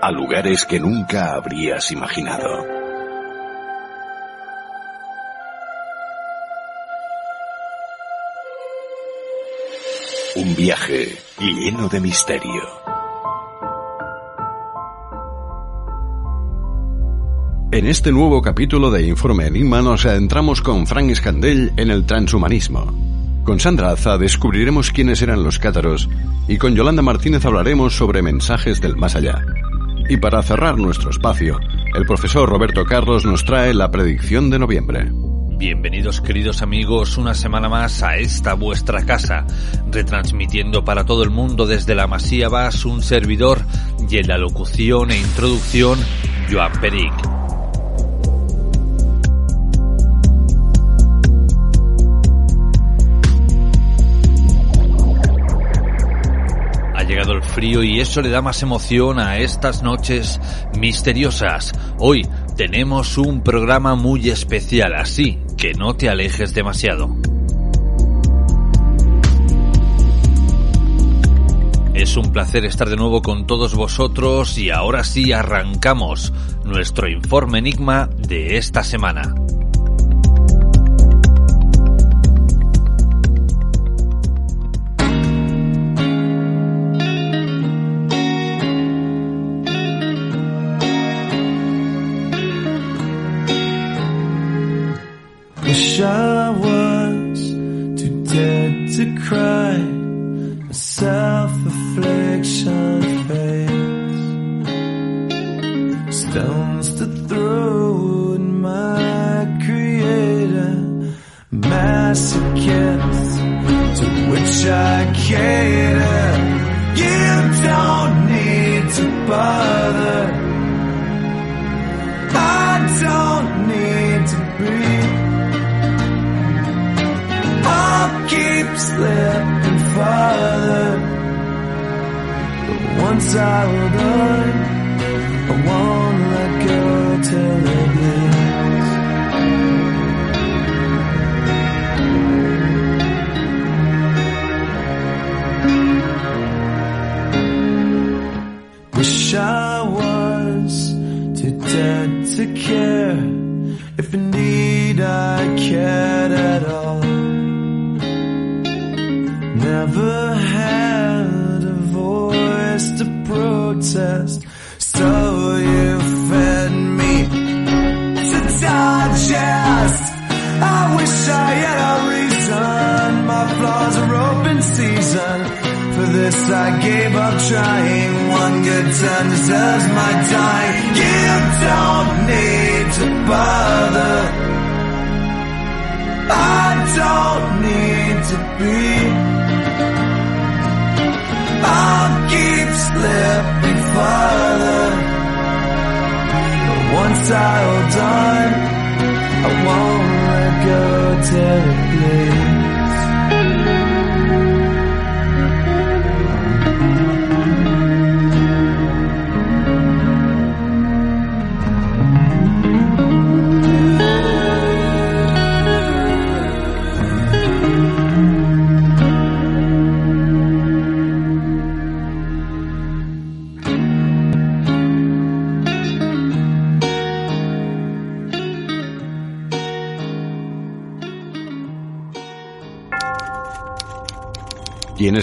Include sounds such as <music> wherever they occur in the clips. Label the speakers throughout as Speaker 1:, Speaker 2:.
Speaker 1: a lugares que nunca habrías imaginado. Un viaje lleno de misterio. En este nuevo capítulo de Informe Enigma nos adentramos con Frank Scandell en el transhumanismo. Con Sandra Aza descubriremos quiénes eran los cátaros y con Yolanda Martínez hablaremos sobre mensajes del más allá. Y para cerrar nuestro espacio, el profesor Roberto Carlos nos trae la predicción de noviembre.
Speaker 2: Bienvenidos queridos amigos una semana más a esta vuestra casa, retransmitiendo para todo el mundo desde la Masía Vas un servidor y en la locución e introducción Joan Peric. El frío y eso le da más emoción a estas noches misteriosas. Hoy tenemos un programa muy especial, así que no te alejes demasiado. Es un placer estar de nuevo con todos vosotros y ahora sí arrancamos nuestro informe enigma de esta semana.
Speaker 3: Wish I was too dead to cry. A self-affliction face. Stones to throw at my creator. Masochist to which I cater. You don't need to bother. Slipping farther. But once I hold on, I won't let go till it bleeds.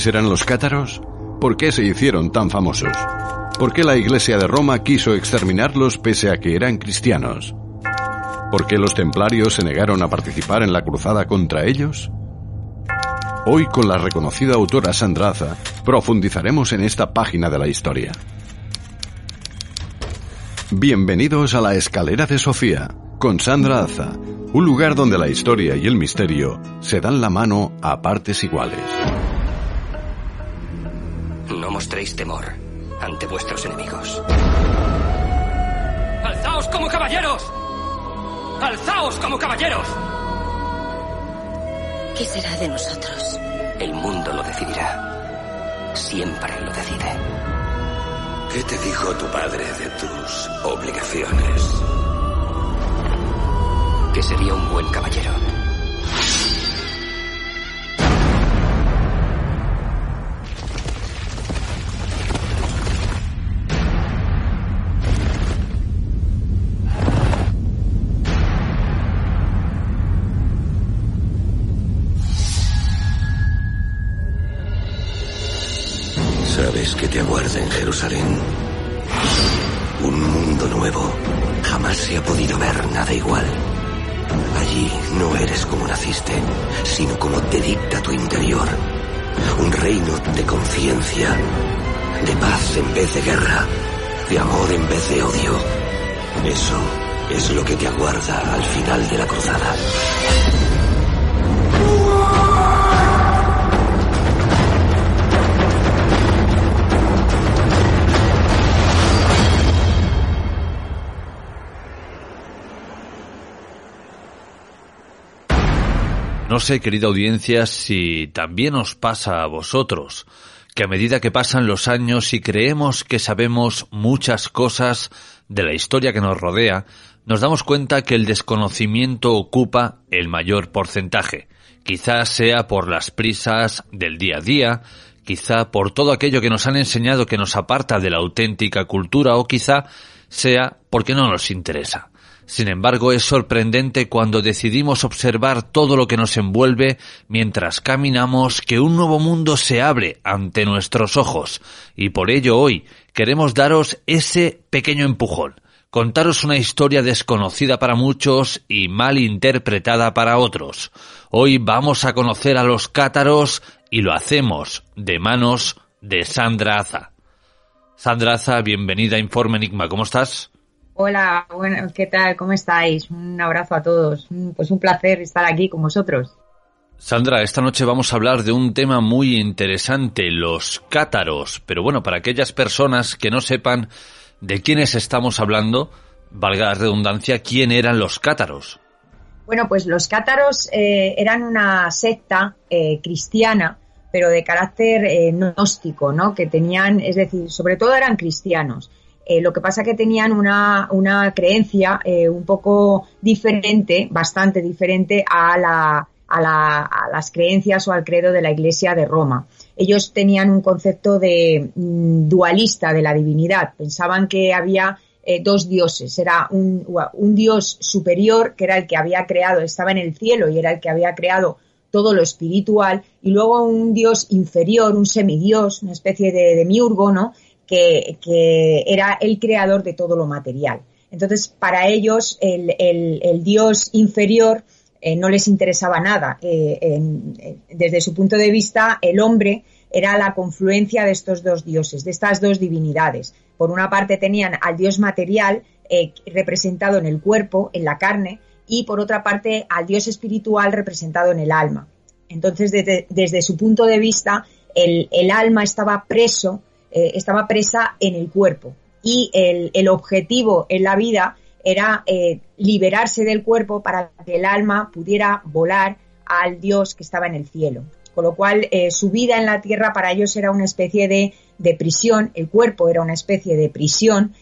Speaker 1: ¿Quiénes eran los cátaros? ¿Por qué se hicieron tan famosos? ¿Por qué la Iglesia de Roma quiso exterminarlos pese a que eran cristianos? ¿Por qué los templarios se negaron a participar en la cruzada contra ellos? Hoy con la reconocida autora Sandra Aza profundizaremos en esta página de la historia. Bienvenidos a la Escalera de Sofía, con Sandra Aza, un lugar donde la historia y el misterio se dan la mano a partes iguales.
Speaker 4: Temor ante vuestros enemigos.
Speaker 5: Al
Speaker 4: ¡Alzaos como caballeros! ¡Alzaos como caballeros!
Speaker 5: ¿Qué será de nosotros?
Speaker 6: El mundo lo decidirá. Siempre lo decide.
Speaker 7: ¿Qué te dijo tu padre de tus obligaciones?
Speaker 6: Que sería un buen caballero.
Speaker 7: Que te aguarda en Jerusalén. Un mundo nuevo. Jamás se ha podido ver nada igual. Allí no eres como naciste, sino como te dicta tu interior. Un reino de conciencia, de paz en vez de guerra, de amor en vez de odio. Eso es lo que te aguarda al final de la cruzada.
Speaker 2: No sé, querida audiencia, si también os pasa a vosotros, que a medida que pasan los años y creemos que sabemos muchas cosas de la historia que nos rodea, nos damos cuenta que el desconocimiento ocupa el mayor porcentaje. Quizás sea por las prisas del día a día, quizá por todo aquello que nos han enseñado que nos aparta de la auténtica cultura o quizá sea porque no nos interesa. Sin embargo, es sorprendente cuando decidimos observar todo lo que nos envuelve mientras caminamos que un nuevo mundo se abre ante nuestros ojos. Y por ello hoy queremos daros ese pequeño empujón, contaros una historia desconocida para muchos y mal interpretada para otros. Hoy vamos a conocer a los cátaros y lo hacemos de manos de Sandra Aza. Sandra Aza, bienvenida a Informe Enigma, ¿cómo estás?
Speaker 8: Hola, bueno, ¿qué tal? ¿Cómo estáis? Un abrazo a todos. Pues un placer estar aquí con vosotros.
Speaker 2: Sandra, esta noche vamos a hablar de un tema muy interesante, los cátaros. Pero bueno, para aquellas personas que no sepan de quiénes estamos hablando, valga la redundancia, ¿quién eran los cátaros?
Speaker 8: Bueno, pues los cátaros eh, eran una secta eh, cristiana, pero de carácter eh, gnóstico, ¿no? Que tenían, es decir, sobre todo eran cristianos eh, lo que pasa que tenían una, una creencia eh, un poco diferente, bastante diferente a, la, a, la, a, las creencias o al credo de la Iglesia de Roma. Ellos tenían un concepto de mm, dualista de la divinidad. Pensaban que había eh, dos dioses. Era un, un dios superior, que era el que había creado, estaba en el cielo y era el que había creado todo lo espiritual, y luego un dios inferior, un semidios, una especie de, de miurgo, ¿no? Que, era el creador de todo lo material. Entonces, para ellos, el, dios inferior eh, no les interesaba nada. Eh, desde su punto de vista, el hombre era la confluencia de estos dos dioses, de estas dos divinidades. Por una parte tenían al dios material eh, representado en el cuerpo, en la carne, y por otra parte al dios espiritual representado en el alma. Entonces, desde, su punto de vista, el alma estaba preso eh, estaba presa en el cuerpo y el, el objetivo en la vida era eh, liberarse del cuerpo para que el alma pudiera volar al Dios que estaba en el cielo. Con lo cual, eh, su vida en la tierra para ellos era una especie de, de prisión, el cuerpo era una especie de prisión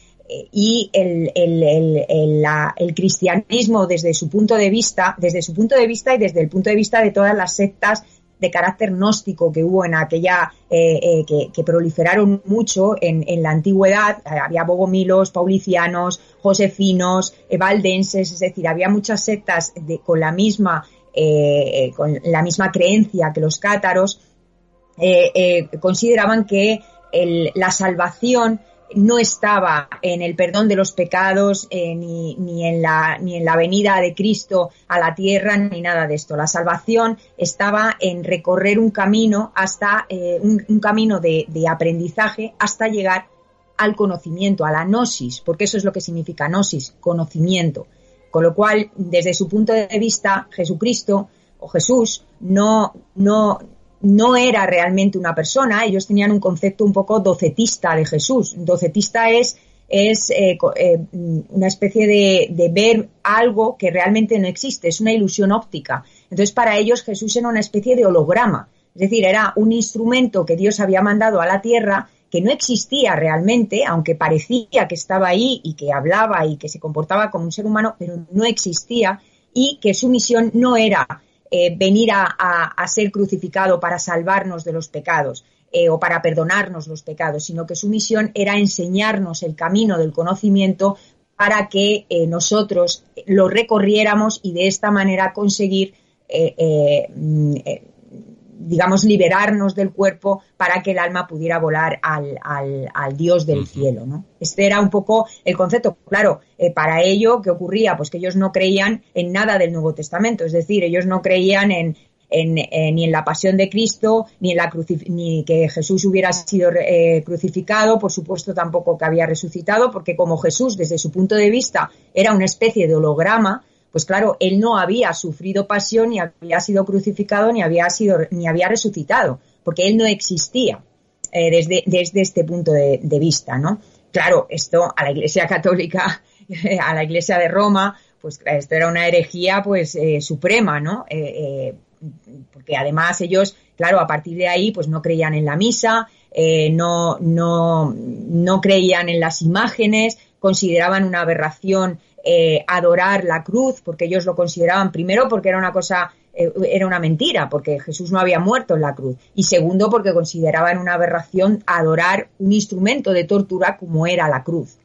Speaker 8: y el, el, el, el, cristianismo desde su punto de vista, desde su punto de vista y desde el punto de vista de todas las sectas de carácter gnóstico que hubo en aquella, eh, eh, que, proliferaron mucho en, la antigüedad. Había bogomilos, paulicianos, josefinos, eh, valdenses, es decir, había muchas sectas con la misma, eh, con la misma creencia que los cátaros. consideraban que la salvación no estaba en el perdón de los pecados, eh, ni, ni, en la, ni en la venida de Cristo a la tierra, ni nada de esto. La salvación estaba en recorrer un camino hasta, eh, un, camino de, de, aprendizaje hasta llegar al conocimiento, a la gnosis, porque eso es lo que significa gnosis, conocimiento. Con lo cual, desde su punto de vista, Jesucristo o Jesús no, no, no era realmente una persona, ellos tenían un concepto un poco docetista de Jesús. Docetista es es eh, eh, una especie de, de, ver algo que realmente no existe, es una ilusión óptica. Entonces, para ellos Jesús era una especie de holograma, es decir, era un instrumento que Dios había mandado a la tierra que no existía realmente, aunque parecía que estaba ahí y que hablaba y que se comportaba como un ser humano, pero no existía y que su misión no era eh, venir a, a, ser crucificado para salvarnos de los pecados eh, o para perdonarnos los pecados, sino que su misión era enseñarnos el camino del conocimiento para que eh, nosotros lo recorriéramos y de esta manera conseguir mm, digamos, liberarnos del cuerpo para que el alma pudiera volar al, al, al Dios del cielo, ¿no? Este era un poco el concepto. Claro, eh, para ello, ¿qué ocurría? Pues que ellos no creían en nada del Nuevo Testamento, es decir, ellos no creían en, en, en, ni en la pasión de Cristo, ni en la ni que Jesús hubiera sido eh, crucificado, por supuesto tampoco que había resucitado, porque como Jesús, desde su punto de vista, era una especie de holograma, pues claro, él no había sufrido pasión, ni había sido crucificado, ni había sido, ni había resucitado, porque él no existía eh, desde, desde este punto de, vista, ¿no? Claro, esto a la Iglesia Católica, <laughs> a la Iglesia de Roma, pues esto era una herejía, pues eh, suprema, ¿no? Eh, porque además ellos, claro, a partir de ahí, pues no creían en la misa, no, no, no creían en las imágenes, consideraban una aberración eh, adorar la cruz, porque ellos lo consideraban primero porque era una cosa, eh, era una mentira, porque Jesús no había muerto en la cruz, y segundo porque consideraban una aberración adorar un instrumento de tortura como era la cruz.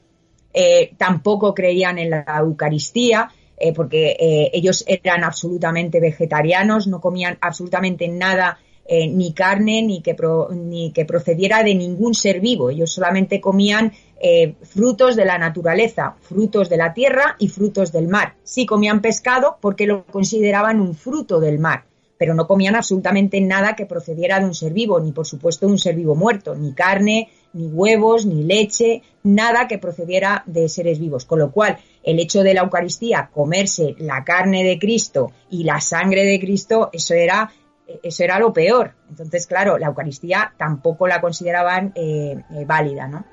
Speaker 8: Eh, tampoco creían en la Eucaristía, porque ellos eran absolutamente vegetarianos, no comían absolutamente nada ni carne ni que, ni que procediera de ningún ser vivo. Ellos solamente comían eh, frutos de la naturaleza, frutos de la tierra y frutos del mar. Sí comían pescado porque lo consideraban un fruto del mar, pero no comían absolutamente nada que procediera de un ser vivo, ni por supuesto de un ser vivo muerto, ni carne, ni huevos, ni leche, nada que procediera de seres vivos. Con lo cual, el hecho de la Eucaristía, comerse la carne de Cristo y la sangre de Cristo, eso era eso era lo peor. Entonces, claro, la Eucaristía tampoco la consideraban eh, eh, válida, ¿no?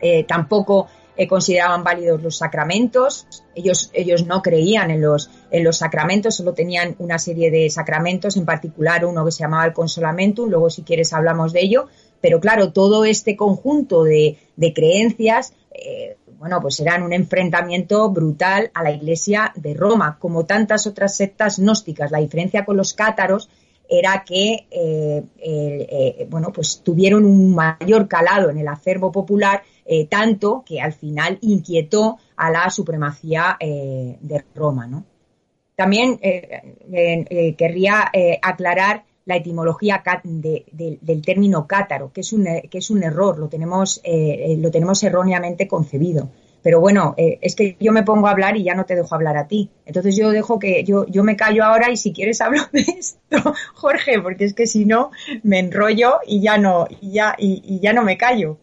Speaker 8: Eh, tampoco eh, consideraban válidos los sacramentos. Ellos, ellos no creían en los, en los sacramentos, solo tenían una serie de sacramentos, en particular uno que se llamaba el consolamentum, luego si quieres hablamos de ello. Pero claro, todo este conjunto de, creencias, eh, bueno, pues eran un enfrentamiento brutal a la Iglesia de Roma, como tantas otras sectas gnósticas. La diferencia con los cátaros era que, bueno, pues tuvieron un mayor calado en el acervo popular eh, tanto que al final inquietó a la supremacía eh, de Roma. ¿no? También eh, querría aclarar la etimología del término cátaro, que es un, que es un error, lo tenemos, lo tenemos erróneamente concebido. Pero bueno, es que yo me pongo a hablar y ya no te dejo hablar a ti. Entonces yo dejo que yo, yo me callo ahora y si quieres hablo de esto, <laughs> Jorge, porque es que si no me enrollo y ya no, y ya, y ya no me callo.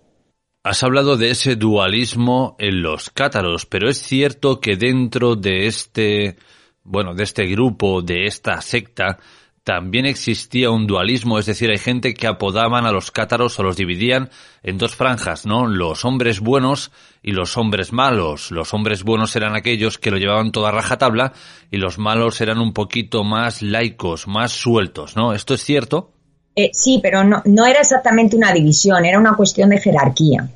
Speaker 2: Has hablado de ese dualismo en los cátaros, pero es cierto que dentro de este, bueno, de este grupo, de esta secta, también existía un dualismo, es decir, hay gente que apodaban a los cátaros o los dividían en dos franjas, ¿no? Los hombres buenos y los hombres malos. Los hombres buenos eran aquellos que lo llevaban toda rajatabla y los malos eran un poquito más laicos, más sueltos, ¿no? ¿Esto es cierto?
Speaker 8: Eh, sí, pero no, era exactamente una división, era una cuestión de jerarquía.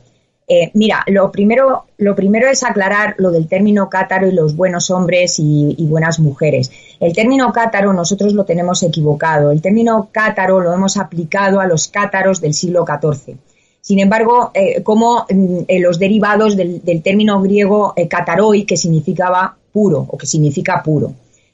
Speaker 8: Eh, mira, lo primero, lo primero es aclarar lo del término cátaro y los buenos hombres y, buenas mujeres. El término cátaro nosotros lo tenemos equivocado. El término cátaro lo hemos aplicado a los cátaros del siglo XIV. Sin embargo, eh, como mm, eh, los derivados del, término griego cataroi, que significaba puro o que significa puro.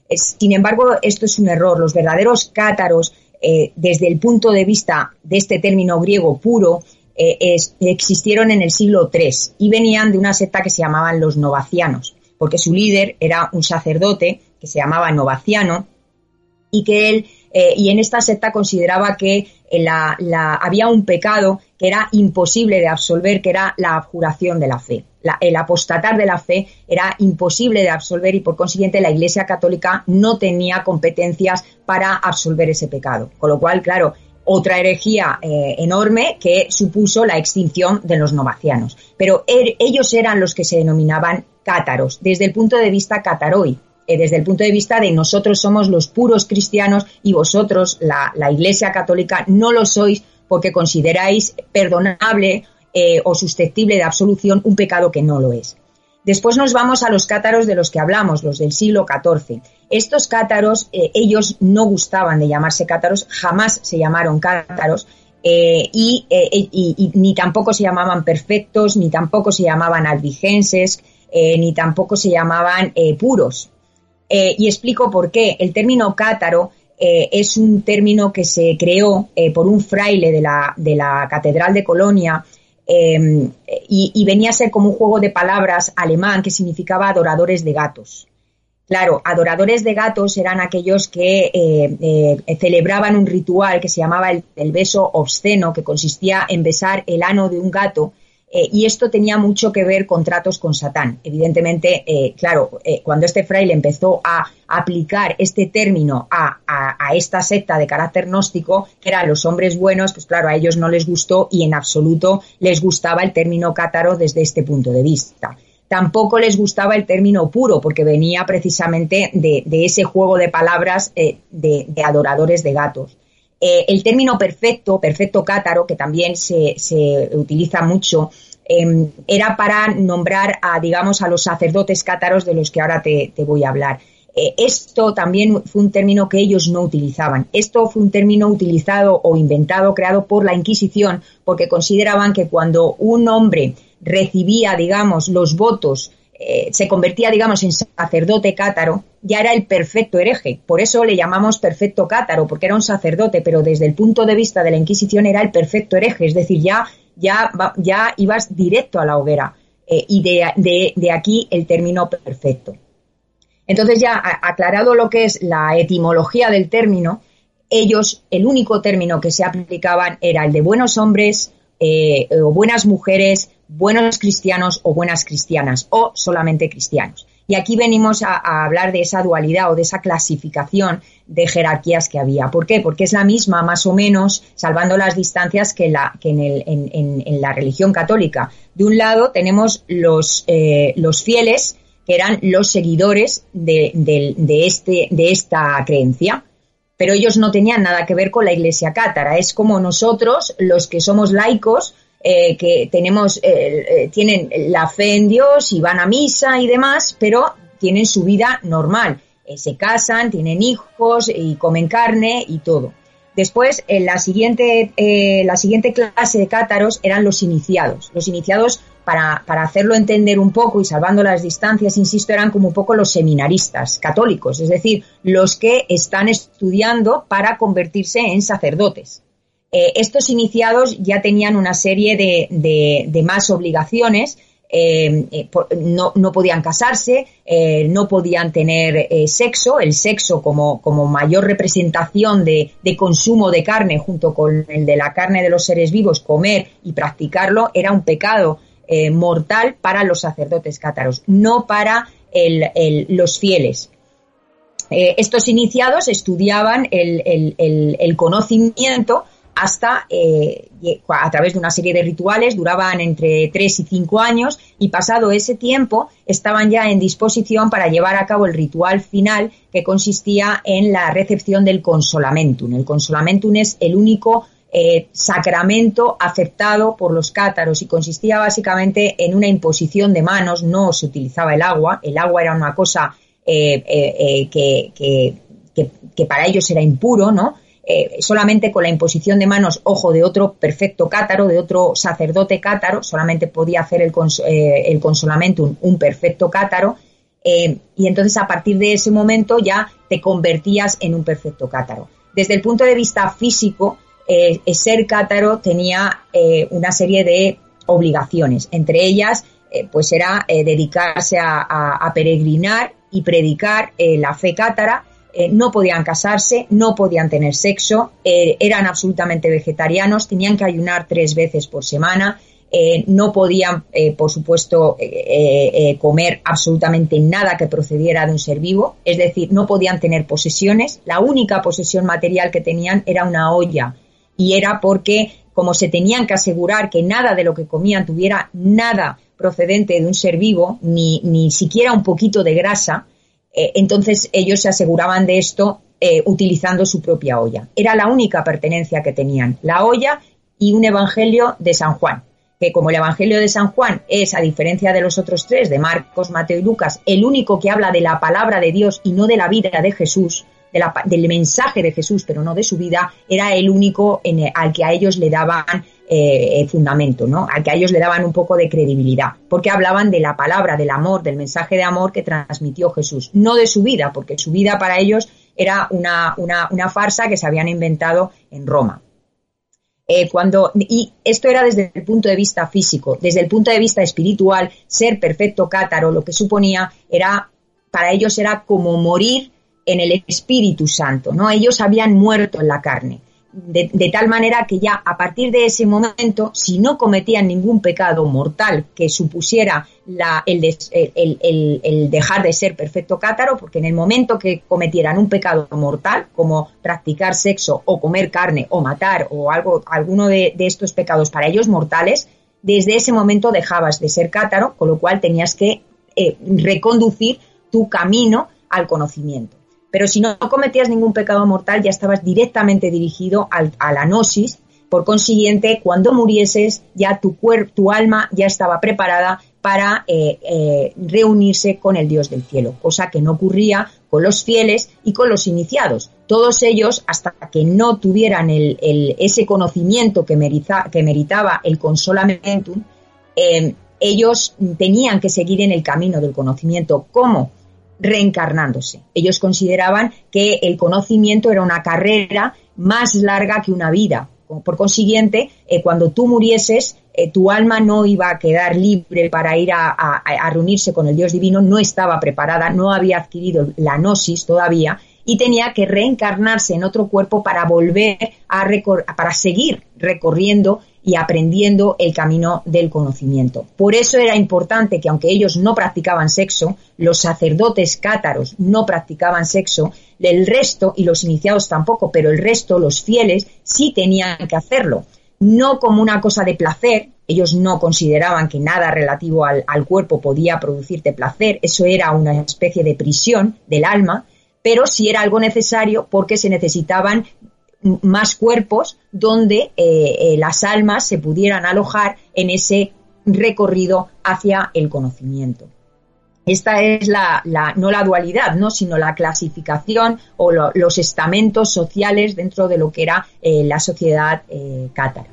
Speaker 8: sin embargo, esto es un error. Los verdaderos cátaros, desde el punto de vista de este término griego puro, eh, existieron en el siglo III y venían de una secta que se llamaban los novacianos, porque su líder era un sacerdote que se llamaba Novaciano y que él eh, y en esta secta consideraba que eh, había un pecado que era imposible de absolver, que era la abjuración de la fe. El apostatar de la fe era imposible de absolver y por consiguiente la Iglesia Católica no tenía competencias para absolver ese pecado. Con lo cual, claro, otra herejía eh, enorme que supuso la extinción de los novacianos. Pero er, ellos eran los que se denominaban cátaros, desde el punto de vista cataroi, eh, desde el punto de vista de nosotros somos los puros cristianos y vosotros, la, la Iglesia Católica, no lo sois porque consideráis perdonable eh, o susceptible de absolución un pecado que no lo es. Después nos vamos a los cátaros de los que hablamos, los del siglo XIV. Estos cátaros, eh, ellos no gustaban de llamarse cátaros, jamás se llamaron cátaros, eh, y, ni tampoco se llamaban perfectos, ni tampoco se llamaban albigenses, ni tampoco se llamaban puros. y explico por qué. El término cátaro es un término que se creó por un fraile de la, de la Catedral de Colonia Em, y, venía a ser como un juego de palabras alemán que significaba adoradores de gatos. Claro, adoradores de gatos eran aquellos que eh, eh, celebraban un ritual que se llamaba el, beso obsceno, que consistía en besar el ano de un gato eh, y esto tenía mucho que ver con tratos con Satán. Evidentemente, eh, claro, eh, cuando este fraile empezó a aplicar este término a, esta secta de carácter gnóstico, que eran los hombres buenos, pues claro, a ellos no les gustó y en absoluto les gustaba el término cátaro desde este punto de vista. Tampoco les gustaba el término puro, porque venía precisamente de, ese juego de palabras de adoradores de gatos. Eh, el término perfecto, perfecto cátaro, que también se, utiliza mucho, em, era para nombrar a, digamos, a los sacerdotes cátaros de los que ahora te, voy a hablar. Eh, esto también fue un término que ellos no utilizaban. Esto fue un término utilizado o inventado, creado por la Inquisición, porque consideraban que cuando un hombre recibía, digamos, los votos eh, se convertía, digamos, en sacerdote cátaro, ya era el perfecto hereje. Por eso le llamamos perfecto cátaro, porque era un sacerdote, pero desde el punto de vista de la Inquisición era el perfecto hereje, es decir, ya, ya, ya ibas directo a la hoguera. Eh, y de, de, aquí el término perfecto. Entonces, ya aclarado lo que es la etimología del término, ellos, el único término que se aplicaban era el de buenos hombres eh, o buenas mujeres, buenos cristianos o buenas cristianas o solamente cristianos. Y aquí venimos a, hablar de esa dualidad o de esa clasificación de jerarquías que había. ¿Por qué? Porque es la misma, más o menos, salvando las distancias que, la, que en, el, en, la religión católica. De un lado tenemos los, eh, los fieles, que eran los seguidores de, este, de esta creencia pero ellos no tenían nada que ver con la iglesia cátara. Es como nosotros, los que somos laicos, eh, que tenemos, eh, eh, tienen la fe en Dios y van a misa y demás, pero tienen su vida normal. se casan, tienen hijos y comen carne y todo. Después, en la siguiente, la siguiente clase de cátaros eran los iniciados. Los iniciados, para, para, hacerlo entender un poco y salvando las distancias, insisto, eran como un poco los seminaristas católicos, es decir, los que están estudiando para convertirse en sacerdotes. Eh, estos iniciados ya tenían una serie de, más obligaciones. Eh, eh, no, podían casarse, no podían tener sexo, el sexo como, mayor representación de, consumo de carne junto con el de la carne de los seres vivos, comer y practicarlo era un pecado mortal para los sacerdotes cátaros, no para los fieles. estos iniciados estudiaban el conocimiento hasta eh, a través de una serie de rituales, duraban entre tres y cinco años y pasado ese tiempo estaban ya en disposición para llevar a cabo el ritual final que consistía en la recepción del consolamentum. El consolamentum es el único eh, sacramento aceptado por los cátaros y consistía básicamente en una imposición de manos, no se utilizaba el agua, el agua era una cosa eh, que, que para ellos era impuro, ¿no? Eh, solamente con la imposición de manos, ojo, de otro perfecto cátaro, de otro sacerdote cátaro, solamente podía hacer el, eh, consolamentum un perfecto cátaro, eh, y entonces a partir de ese momento ya te convertías en un perfecto cátaro. Desde el punto de vista físico, ser cátaro tenía una serie de obligaciones, entre ellas pues era dedicarse a, peregrinar y predicar la fe cátara, eh, no podían casarse, no podían tener sexo, eh, eran absolutamente vegetarianos, tenían que ayunar tres veces por semana, eh, no podían, por supuesto, comer absolutamente nada que procediera de un ser vivo, es decir, no podían tener posesiones, la única posesión material que tenían era una olla y era porque como se tenían que asegurar que nada de lo que comían tuviera nada procedente de un ser vivo, ni, ni siquiera un poquito de grasa, eh, entonces ellos se aseguraban de esto eh, utilizando su propia olla. Era la única pertenencia que tenían, la olla y un evangelio de San Juan, que como el evangelio de San Juan es, a diferencia de los otros tres, de Marcos, Mateo y Lucas, el único que habla de la palabra de Dios y no de la vida de Jesús, del mensaje de Jesús, pero no de su vida, era el único al que a ellos le daban eh, fundamento, ¿no? Al que a ellos le daban un poco de credibilidad, porque hablaban de la palabra, del amor, del mensaje de amor que transmitió Jesús, no de su vida, porque su vida para ellos era una, una, una farsa que se habían inventado en Roma. Eh, cuando, y esto era desde el punto de vista físico, desde el punto de vista espiritual, ser perfecto cátaro lo que suponía era, para ellos era como morir en el Espíritu Santo, ¿no? Ellos habían muerto en la carne. De, tal manera que ya a partir de ese momento, si no cometían ningún pecado mortal que supusiera la, el, el, dejar de ser perfecto cátaro, porque en el momento que cometieran un pecado mortal, como practicar sexo o comer carne o matar o algo, alguno de, estos pecados para ellos mortales, desde ese momento dejabas de ser cátaro, con lo cual tenías que eh, reconducir tu camino al conocimiento. Pero si no cometías ningún pecado mortal, ya estabas directamente dirigido al, a la gnosis. Por consiguiente, cuando murieses, ya tu cuerpo, tu alma ya estaba preparada para eh, eh, reunirse con el Dios del cielo, cosa que no ocurría con los fieles y con los iniciados. Todos ellos, hasta que no tuvieran ese conocimiento que, que, meritaba el consolamentum, eh, ellos tenían que seguir en el camino del conocimiento. ¿Cómo? Reencarnándose. Ellos consideraban que el conocimiento era una carrera más larga que una vida. Por consiguiente, eh, cuando tú murieses, eh, tu alma no iba a quedar libre para ir a, reunirse con el Dios divino, no estaba preparada, no había adquirido la gnosis todavía y tenía que reencarnarse en otro cuerpo para volver a para seguir recorriendo y aprendiendo el camino del conocimiento. Por eso era importante que aunque ellos no practicaban sexo, los sacerdotes cátaros no practicaban sexo, el resto, y los iniciados tampoco, pero el resto, los fieles, sí tenían que hacerlo. No como una cosa de placer, ellos no consideraban que nada relativo al, al cuerpo podía producirte placer, eso era una especie de prisión del alma, pero sí era algo necesario porque se necesitaban más cuerpos donde eh, eh, las almas se pudieran alojar en ese recorrido hacia el conocimiento. Esta es la, no la dualidad, ¿no? sino la clasificación o los estamentos sociales dentro de lo que era eh, la sociedad cátara.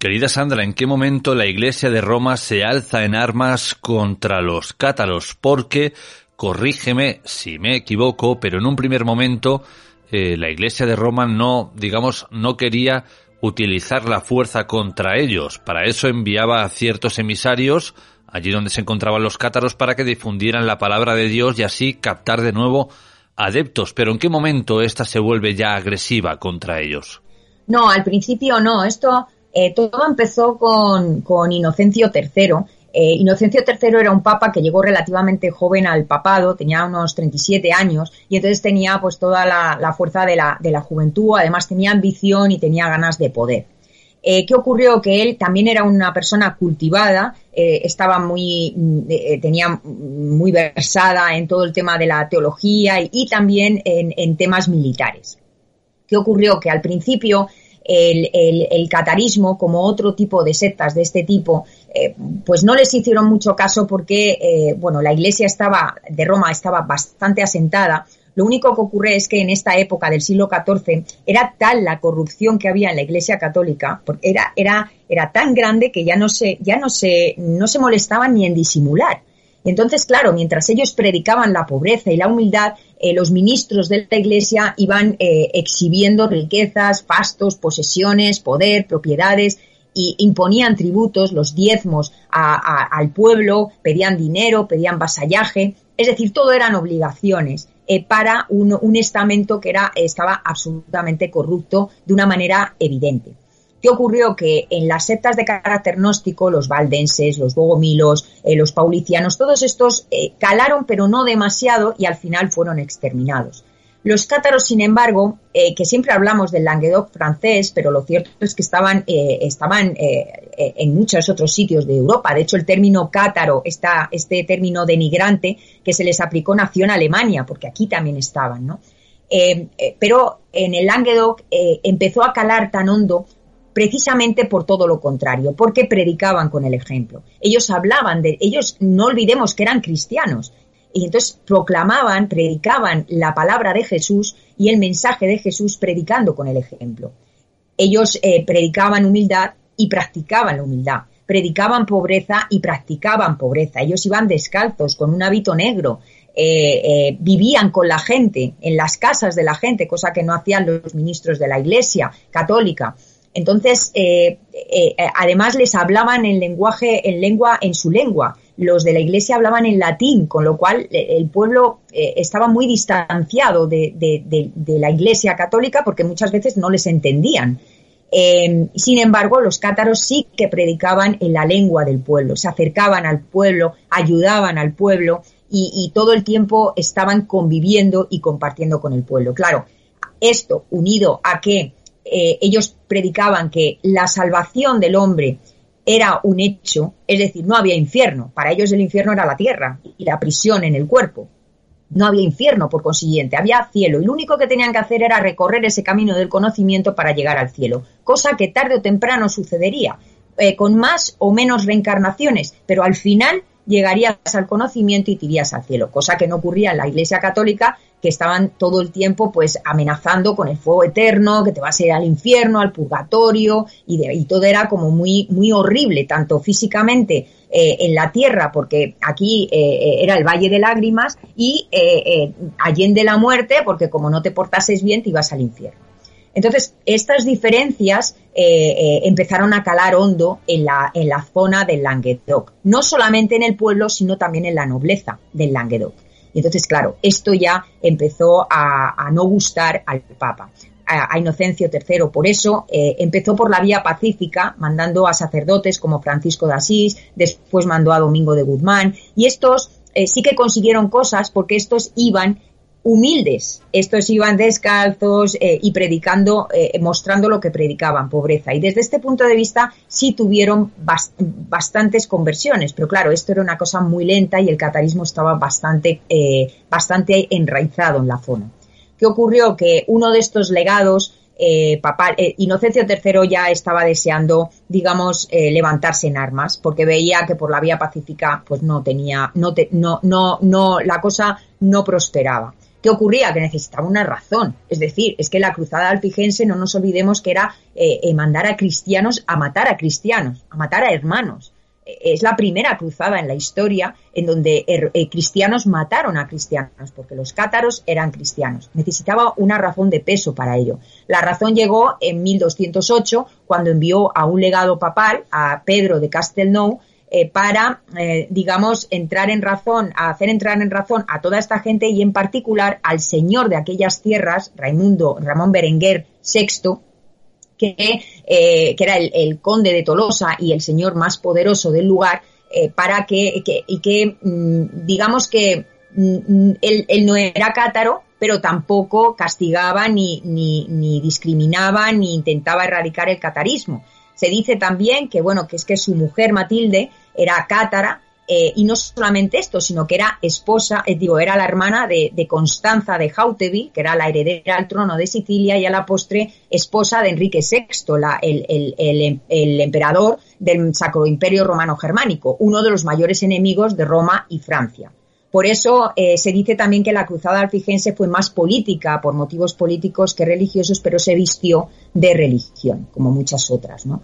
Speaker 2: Querida Sandra, ¿en qué momento la Iglesia de Roma se alza en armas contra los cátaros? Porque, corrígeme si me equivoco, pero en un primer momento eh, la Iglesia de Roma no, digamos, no quería utilizar la fuerza contra ellos. Para eso enviaba a ciertos emisarios allí donde se encontraban los cátaros para que difundieran la palabra de Dios y así captar de nuevo adeptos. Pero ¿en qué momento esta se vuelve ya agresiva contra ellos?
Speaker 8: No, al principio no. Esto eh, todo empezó con, con Inocencio III eh, Inocencio III era un papa que llegó relativamente joven al papado, tenía unos 37 años y entonces tenía pues toda la, fuerza de la, de la, juventud, además tenía ambición y tenía ganas de poder. Eh, ¿Qué ocurrió? Que él también era una persona cultivada, eh, estaba muy, tenía muy versada en todo el tema de la teología y, también en, en temas militares. ¿Qué ocurrió? Que al principio el, catarismo, como otro tipo de sectas de este tipo, eh, pues no les hicieron mucho caso porque, eh, bueno, la iglesia estaba, de Roma estaba bastante asentada. Lo único que ocurre es que en esta época del siglo XIV era tal la corrupción que había en la iglesia católica, porque era, era, era tan grande que ya no se, ya no se, no se molestaban ni en disimular. Entonces, claro, mientras ellos predicaban la pobreza y la humildad, eh, los ministros de la Iglesia iban eh, exhibiendo riquezas, fastos, posesiones, poder, propiedades, y imponían tributos, los diezmos al pueblo, pedían dinero, pedían vasallaje, es decir, todo eran obligaciones eh, para un, estamento que era, estaba absolutamente corrupto de una manera evidente. ¿Qué ocurrió? Que en las sectas de carácter gnóstico, los valdenses, los bogomilos, eh, los paulicianos, todos estos eh, calaron pero no demasiado y al final fueron exterminados. Los cátaros, sin embargo, eh, que siempre hablamos del Languedoc francés, pero lo cierto es que estaban, eh, estaban eh, en muchos otros sitios de Europa. De hecho, el término cátaro, está, este término denigrante que se les aplicó nació en Alemania, porque aquí también estaban, ¿no? pero en el Languedoc empezó a calar tan hondo precisamente por todo lo contrario, porque predicaban con el ejemplo. Ellos hablaban de, ellos no olvidemos que eran cristianos, y entonces proclamaban, predicaban la palabra de Jesús y el mensaje de Jesús predicando con el ejemplo. Ellos eh, predicaban humildad y practicaban la humildad. Predicaban pobreza y practicaban pobreza. Ellos iban descalzos, con un hábito negro. Eh, eh, vivían con la gente, en las casas de la gente, cosa que no hacían los ministros de la Iglesia católica. Entonces, además les hablaban en lenguaje, en lengua, en su lengua los de la iglesia hablaban en latín, con lo cual eh, el pueblo eh, estaba muy distanciado de, la iglesia católica porque muchas veces no les entendían. Em, sin embargo, los cátaros sí que predicaban en la lengua del pueblo, se acercaban al pueblo, ayudaban al pueblo y, todo el tiempo estaban conviviendo y compartiendo con el pueblo. Claro, esto unido a que eh, ellos predicaban que la salvación del hombre era un hecho, es decir, no había infierno. Para ellos el infierno era la tierra y la prisión en el cuerpo. No había infierno, por consiguiente, había cielo y lo único que tenían que hacer era recorrer ese camino del conocimiento para llegar al cielo, cosa que tarde o temprano sucedería, eh, con más o menos reencarnaciones, pero al final llegarías al conocimiento y te irías al cielo, cosa que no ocurría en la Iglesia Católica, que estaban todo el tiempo pues amenazando con el fuego eterno, que te vas a ir al infierno, al purgatorio, y, todo era como muy, muy horrible, tanto físicamente eh, en la tierra, porque aquí eh, eh, era el Valle de Lágrimas, y allende la muerte, porque como no te portases bien, te ibas al infierno. Entonces, estas diferencias empezaron a calar hondo en la, en la zona del Languedoc, no solamente en el pueblo, sino también en la nobleza del Languedoc. Y entonces, claro, esto ya empezó a, no gustar al Papa a Inocencio III. Por eso eh, empezó por la vía pacífica, mandando a sacerdotes como Francisco de Asís, después mandó a Domingo de Guzmán, y estos eh, sí que consiguieron cosas porque estos iban humildes. Estos iban descalzos eh, y predicando, eh, mostrando lo que predicaban, pobreza. Y desde este punto de vista sí tuvieron bastantes conversiones, pero claro, esto era una cosa muy lenta y el catarismo estaba bastante, eh, bastante enraizado en la zona. ¿Qué ocurrió? Que uno de estos legados papal, Inocencio III ya estaba deseando, digamos, levantarse en armas, porque veía que por la vía pacífica, pues no tenía, no, no, no, no, la cosa no prosperaba. ¿Qué ocurría? Que necesitaba una razón. Es decir, es que la cruzada alfigense, no nos olvidemos que era eh, eh, mandar a cristianos a matar a cristianos, a matar a hermanos. Eh, es la primera cruzada en la historia en donde cristianos mataron a cristianos, porque los cátaros eran cristianos. Necesitaba una razón de peso para ello. La razón llegó en 1208, cuando envió a un legado papal, a Pedro de Castelnau, eh, para, eh, digamos, entrar en razón, hacer entrar en razón a toda esta gente y en particular al señor de aquellas tierras, Raimundo Ramón Berenguer VI, que, eh, que era el, conde de Tolosa y el señor más poderoso del lugar, para que, y que, mm, digamos que mm, él, él, no era cátaro, pero tampoco castigaba ni, ni, ni discriminaba ni intentaba erradicar el catarismo. Se dice también que, bueno, que es que su mujer Matilde era cátara, eh, y no solamente esto, sino que era esposa, eh, digo, era la hermana de, Constanza de Jautevi, que era la heredera al trono de Sicilia y a la postre esposa de Enrique VI, el, emperador del Sacro Imperio Romano Germánico, uno de los mayores enemigos de Roma y Francia. Por eso eh, se dice también que la cruzada alfigense fue más política, por motivos políticos que religiosos, pero se vistió de religión, como muchas otras, ¿no?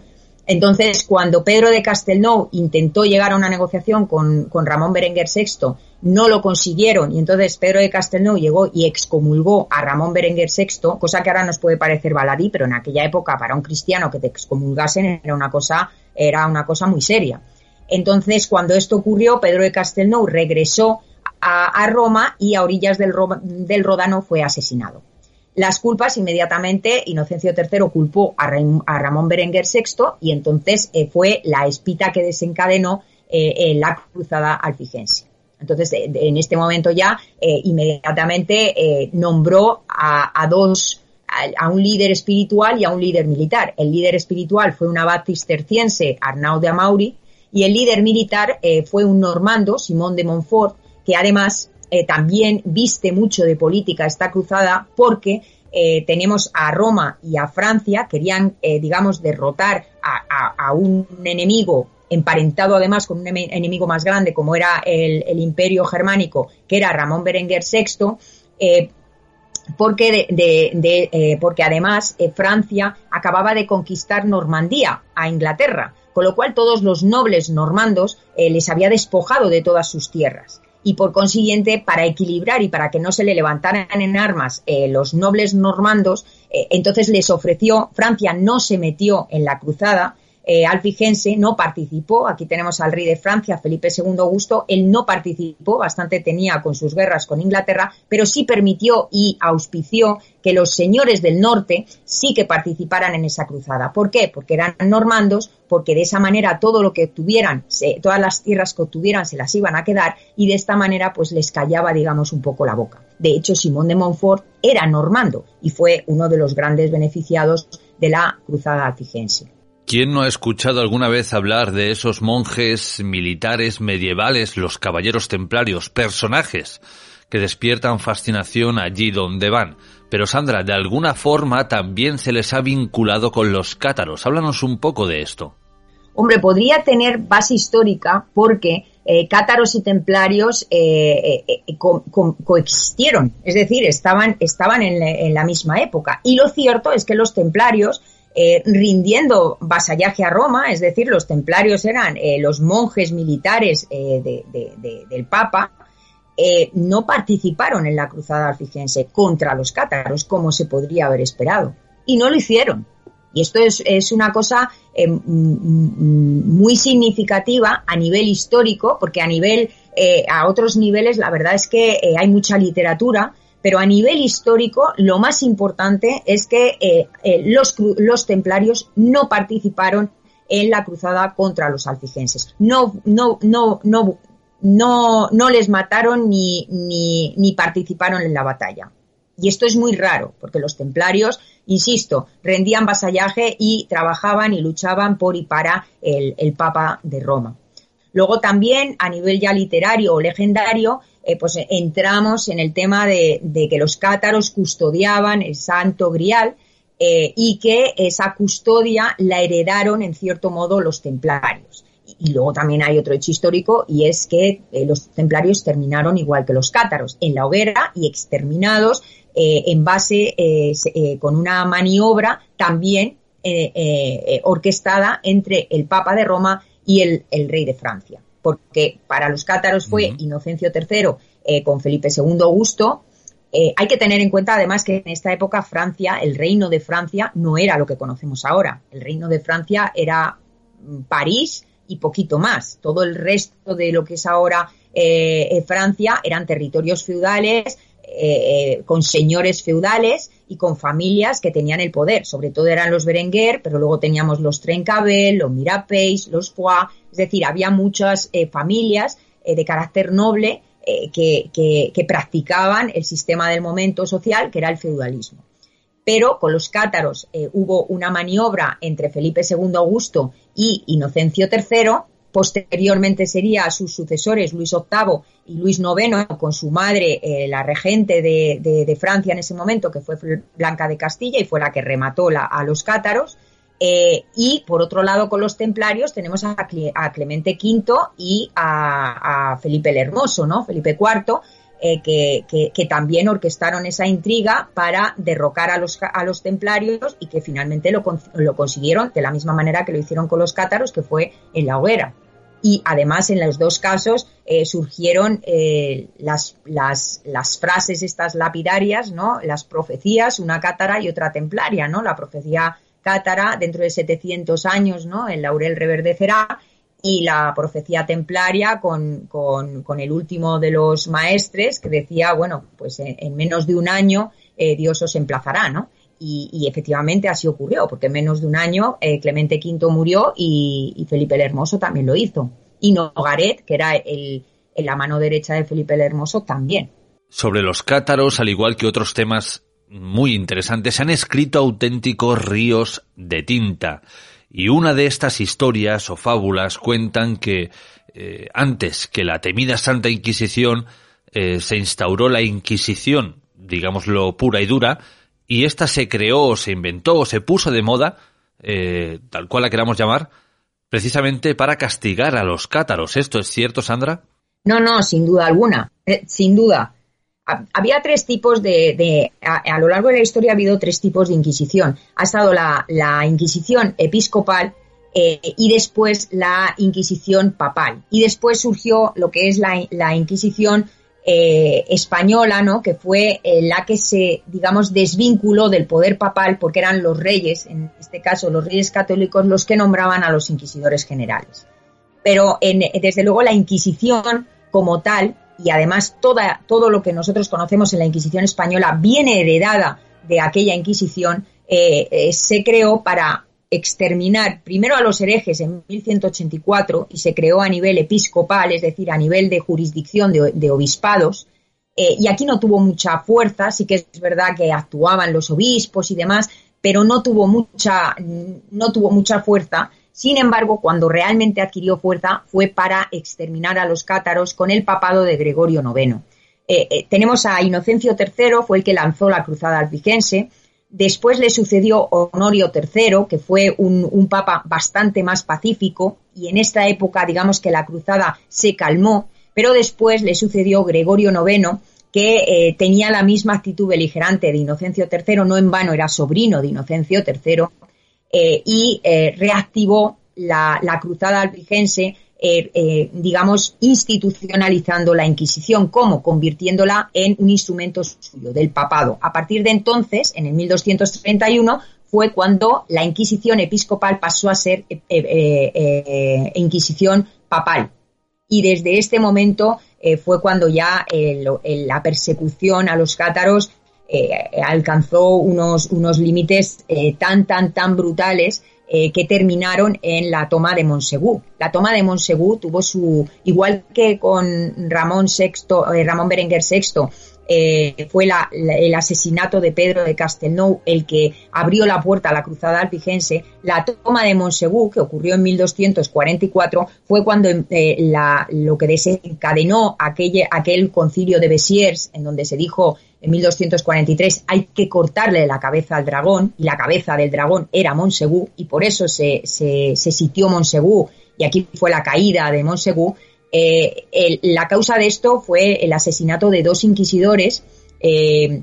Speaker 8: Entonces, cuando Pedro de Castelnau intentó llegar a una negociación con, Ramón Berenguer VI, no lo consiguieron y entonces Pedro de Castelnau llegó y excomulgó a Ramón Berenguer VI, cosa que ahora nos puede parecer baladí, pero en aquella época para un cristiano que te excomulgasen era una cosa, era una cosa muy seria. Entonces, cuando esto ocurrió, Pedro de Castelnau regresó a, Roma y a orillas del, del Rodano fue asesinado. Las culpas inmediatamente Inocencio III culpó a, Ramón Berenguer VI y entonces eh, fue la espita que desencadenó eh, la cruzada alfigense. Entonces, en este momento ya, eh, inmediatamente eh, nombró a, dos, a, un líder espiritual y a un líder militar. El líder espiritual fue un abad cisterciense, Arnaud de Amaury, y el líder militar eh, fue un normando, Simón de Montfort, que además también viste mucho de política esta cruzada porque tenemos a Roma y a Francia, querían, digamos, derrotar a, un enemigo emparentado además con un enemigo más grande como era el, imperio germánico, que era Ramón Berenguer VI, eh, porque, de, eh, porque además eh, Francia acababa de conquistar Normandía a Inglaterra, con lo cual todos los nobles normandos les había despojado de todas sus tierras. Y por consiguiente, para equilibrar y para que no se le levantaran en armas los nobles normandos, entonces les ofreció, Francia no se metió en la cruzada, eh, no participó. Aquí tenemos al rey de Francia, Felipe II Augusto. Él no participó, bastante tenía con sus guerras con Inglaterra, pero sí permitió y auspició que los señores del norte sí que participaran en esa cruzada. ¿Por qué? Porque eran normandos, porque de esa manera todo lo que obtuvieran, todas las tierras que obtuvieran se las iban a quedar y de esta manera pues les callaba, digamos, un poco la boca. De hecho, Simón de Montfort era normando y fue uno de los grandes beneficiados de la cruzada alfigense.
Speaker 2: ¿Quién no ha escuchado alguna vez hablar de esos monjes militares medievales, los caballeros templarios, personajes que despiertan fascinación allí donde van? Pero Sandra, de alguna forma también se les ha vinculado con los cátaros. Háblanos un poco de esto.
Speaker 8: Hombre, podría tener base histórica porque eh, cátaros y templarios eh, eh, coexistieron, es decir, estaban, estaban en la misma época. Y lo cierto es que los templarios eh, rindiendo vasallaje a Roma, es decir, los templarios eran eh, los monjes militares eh, del Papa, no participaron en la cruzada alfigense contra los cátaros como se podría haber esperado. Y no lo hicieron. Y esto es, una cosa muy significativa a nivel histórico, porque a nivel, a otros niveles, la verdad es que hay mucha literatura pero a nivel histórico, lo más importante es que eh, eh, los, templarios no participaron en la cruzada contra los alfigenses. No, no, no, no, no, no les mataron ni, ni, participaron en la batalla. Y esto es muy raro, porque los templarios, insisto, rendían vasallaje y trabajaban y luchaban por y para el Papa de Roma. Luego también, a nivel ya literario o legendario, eh, pues eh, entramos en el tema de, que los cátaros custodiaban el santo grial eh, y que esa custodia la heredaron en cierto modo los templarios. Y, luego también hay otro hecho histórico y es que los templarios terminaron igual que los cátaros, en la hoguera y exterminados en base con una maniobra también orquestada entre el Papa de Roma y el rey de Francia porque para los cátaros fue Inocencio III eh, con Felipe II Augusto. Eh, hay que tener en cuenta además que en esta época Francia, el reino de Francia, no era lo que conocemos ahora. El reino de Francia era mm, París y poquito más. Todo el resto de lo que es ahora eh, Francia eran territorios feudales con señores feudales y con familias que tenían el poder. Sobre todo eran los Berenguer, pero luego teníamos los Trencabel, los Mirapéis, los Foix. Es decir, había muchas eh, familias eh, de carácter noble eh, que, practicaban el sistema del momento social, que era el feudalismo. Pero con los cátaros hubo una maniobra entre Felipe II Augusto y Inocencio III, Posteriormente sería sus sucesores Luis VIII y Luis IX con su madre, la regente de, Francia en ese momento, que fue Blanca de Castilla y fue la que remató a los cátaros. Eh, y por otro lado, con los templarios tenemos a, Clemente V y a, Felipe el Hermoso, ¿no? Felipe IV, eh, que, también orquestaron esa intriga para derrocar a los, a los templarios y que finalmente lo, lo consiguieron de la misma manera que lo hicieron con los cátaros, que fue en la hoguera y además en los dos casos eh, surgieron las, las, las, frases estas lapidarias, ¿no? Las profecías, una cátara y otra templaria, ¿no? La profecía cátara dentro de 700 años, ¿no? El laurel reverdecerá y la profecía templaria con, con, el último de los maestres que decía, bueno, pues en, menos de un año eh, Dios os emplazará, ¿no? Y, efectivamente así ocurrió, porque en menos de un año eh, Clemente V murió y, Felipe el Hermoso también lo hizo. Y Nogaret, que era el, la mano derecha de Felipe el Hermoso también.
Speaker 2: Sobre los cátaros, al igual que otros temas muy interesantes, se han escrito auténticos ríos de tinta. Y una de estas historias o fábulas cuentan que eh, antes que la temida Santa Inquisición eh, se instauró la Inquisición, digámoslo pura y dura, y esta se creó, se inventó, se puso de moda, eh, tal cual la queramos llamar, precisamente para castigar a los cátaros. ¿Esto es cierto, Sandra?
Speaker 8: No, no, sin duda alguna, sin duda. Había tres tipos de, a, lo largo de la historia ha habido tres tipos de Inquisición. Ha estado la, Inquisición episcopal, eh, y después la Inquisición papal. Y después surgió lo que es la, Inquisición eh, española, ¿no? que fue eh, la que se, digamos, desvinculó del poder papal porque eran los reyes, en este caso los reyes católicos, los que nombraban a los inquisidores generales. Pero desde luego la Inquisición como tal, y además toda, todo lo que nosotros conocemos en la Inquisición española viene heredada de aquella Inquisición, se creó para exterminar primero a los herejes en 1184 y se creó a nivel episcopal, es decir, a nivel de jurisdicción de, obispados. Eh, y aquí no tuvo mucha fuerza, sí que es verdad que actuaban los obispos y demás, pero no tuvo mucha, no tuvo mucha fuerza. Sin embargo, cuando realmente adquirió fuerza fue para exterminar a los cátaros con el papado de Gregorio IX. Eh, eh, tenemos a Inocencio III, fue el que lanzó la cruzada albigense, Después le sucedió Honorio III, que fue un, papa bastante más pacífico, y en esta época, digamos que la cruzada se calmó, pero después le sucedió Gregorio IX, que eh, tenía la misma actitud beligerante de Inocencio III, no en vano era sobrino de Inocencio III, eh, y eh, reactivó la, cruzada albigense eh, digamos, institucionalizando la Inquisición, como convirtiéndola en un instrumento suyo, del papado. A partir de entonces, en el 1231, fue cuando la Inquisición episcopal pasó a ser Inquisición papal. Y desde este momento fue cuando ya la persecución a los cátaros alcanzó unos, unos límites tan, tan, tan brutales eh, que terminaron en la toma de Montsegú. La toma de Montsegú tuvo su, igual que con Ramón VI, eh, Ramón Berenguer VI, eh, fue el asesinato de Pedro de Castelnau el que abrió la puerta a la cruzada albigense. La toma de Montsegú, que ocurrió en 1244, fue cuando lo que desencadenó aquel, aquel concilio de Besiers, en donde se dijo en 1243 hay que cortarle la cabeza al dragón y la cabeza del dragón era Monsegú y por eso se, se, sitió Monsegú y aquí fue la caída de Monsegú. Eh, la causa de esto fue el asesinato de dos inquisidores eh,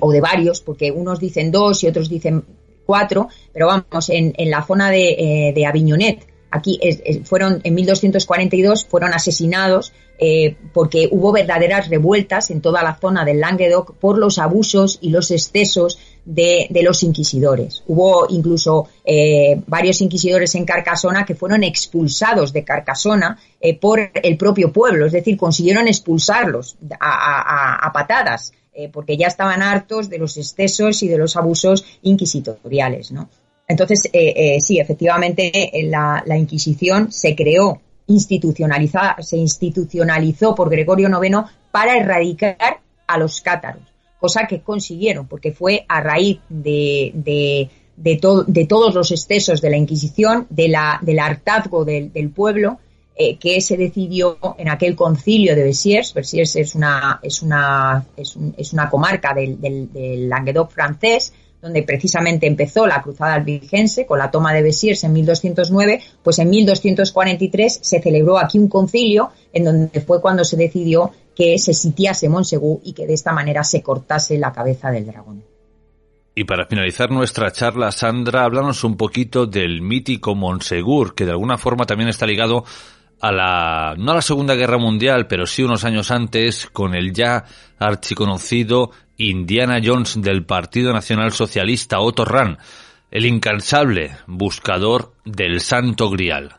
Speaker 8: o de varios, porque unos dicen dos y otros dicen cuatro, pero vamos, en, la zona de, eh, de Aviñonet, aquí fueron en 1242 fueron asesinados eh, porque hubo verdaderas revueltas en toda la zona del Languedoc por los abusos y los excesos de, los inquisidores. Hubo incluso eh, varios inquisidores en Carcasona que fueron expulsados de Carcasona eh, por el propio pueblo, es decir, consiguieron expulsarlos a, patadas. porque ya estaban hartos de los excesos y de los abusos inquisitoriales. Entonces, sí, efectivamente, la, la Inquisición se creó se institucionalizó por Gregorio IX para erradicar a los cátaros, cosa que consiguieron, porque fue a raíz de, de, de, todos los excesos de la Inquisición, de la, del hartazgo del, pueblo, eh, que se decidió en aquel concilio de Besiers. Besiers es una, es una, es, una comarca del, del Languedoc francés, donde precisamente empezó la cruzada albigense con la toma de Besiers en 1209, pues en 1243 se celebró aquí un concilio en donde fue cuando se decidió que se sitiase Monsegú y que de esta manera se cortase la cabeza del dragón.
Speaker 2: Y para finalizar nuestra charla, Sandra, háblanos un poquito del mítico Monsegur, que de alguna forma también está ligado a la, no a la Segunda Guerra Mundial, pero sí unos años antes, con el ya archiconocido Indiana Jones del Partido Nacional Socialista Otto Rahn, el incansable buscador del Santo Grial.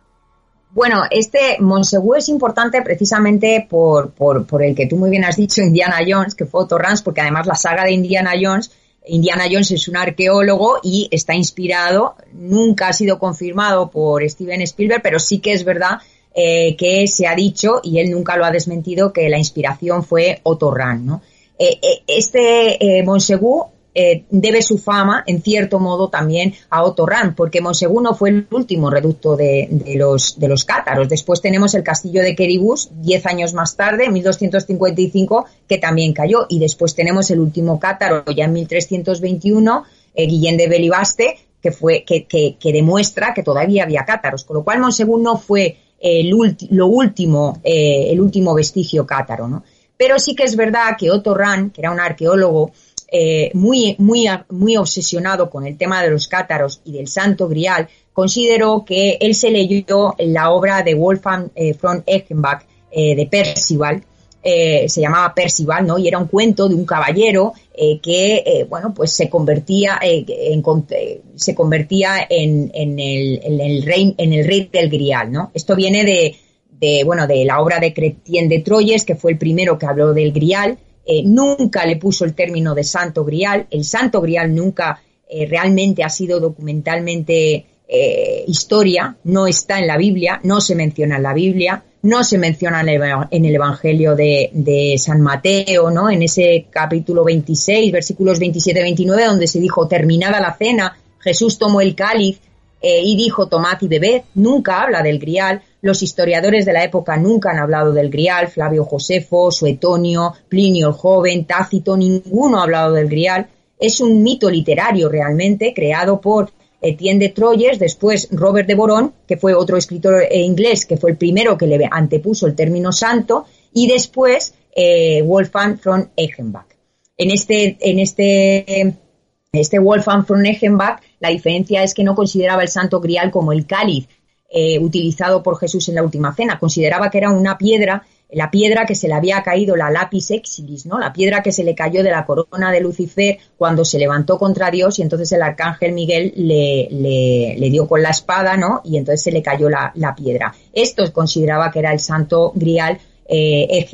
Speaker 8: Bueno, este Monsegur es importante precisamente por, el que tú muy bien has dicho, Indiana Jones, que fue Otto Rahn, porque además la saga de Indiana Jones, Indiana Jones es un arqueólogo y está inspirado, nunca ha sido confirmado por Steven Spielberg, pero sí que es verdad eh, que se ha dicho, y él nunca lo ha desmentido, que la inspiración fue Otto Rahn, ¿no? Eh, eh, este eh, Monsegur eh, debe su fama, en cierto modo, también a Otto Rahn, porque Monsegur no fue el último reducto de, de los, de los cátaros. Después tenemos el castillo de Queribus, diez años más tarde, en 1255, que también cayó. Y después tenemos el último cátaro, ya en 1321, eh, Guillén de Belibaste, que, fue, que, demuestra que todavía había cátaros. Con lo cual, Monsegur no fue el lo último, eh, el último vestigio cátaro, ¿no? Pero sí que es verdad que Otto Rahn, que era un arqueólogo, eh, muy, muy, muy obsesionado con el tema de los cátaros y del Santo Grial, consideró que él se leyó la obra de Wolfgang eh, von Eichenbach eh, de Percival, eh, se llamaba Percival, ¿no? Y era un cuento de un caballero eh, que, bueno, pues se convertía, en, se convertía en, el, en, el, rey, en el rey del Grial, ¿no? Esto viene de, bueno, de la obra de Cretien de Troyes, que fue el primero que habló del Grial, eh, nunca le puso el término de Santo Grial. El Santo Grial nunca eh, realmente ha sido documentalmente eh, historia, no está en la Biblia, no se menciona en la Biblia, no se menciona en el, en el Evangelio de, de, San Mateo, ¿no? En ese capítulo 26, versículos 27-29, donde se dijo, terminada la cena, Jesús tomó el cáliz eh, y dijo, tomad y bebed, nunca habla del grial, los historiadores de la época nunca han hablado del Grial, Flavio Josefo, Suetonio, Plinio el Joven, Tácito, ninguno ha hablado del Grial. Es un mito literario realmente creado por Etienne de Troyes, después Robert de Boron, que fue otro escritor eh, inglés, que fue el primero que le antepuso el término santo, y después eh, Wolfgang von Eichenbach. En este, en este, este Wolfgang von Eichenbach, la diferencia es que no consideraba el santo grial como el cáliz eh, utilizado por Jesús en la última cena. Consideraba que era una piedra, la piedra que se le había caído, la lápiz exilis, ¿no? La piedra que se le cayó de la corona de Lucifer cuando se levantó contra Dios y entonces el arcángel Miguel le, le, dio con la espada, ¿no? Y entonces se le cayó la, la piedra. Esto consideraba que era el santo grial eh.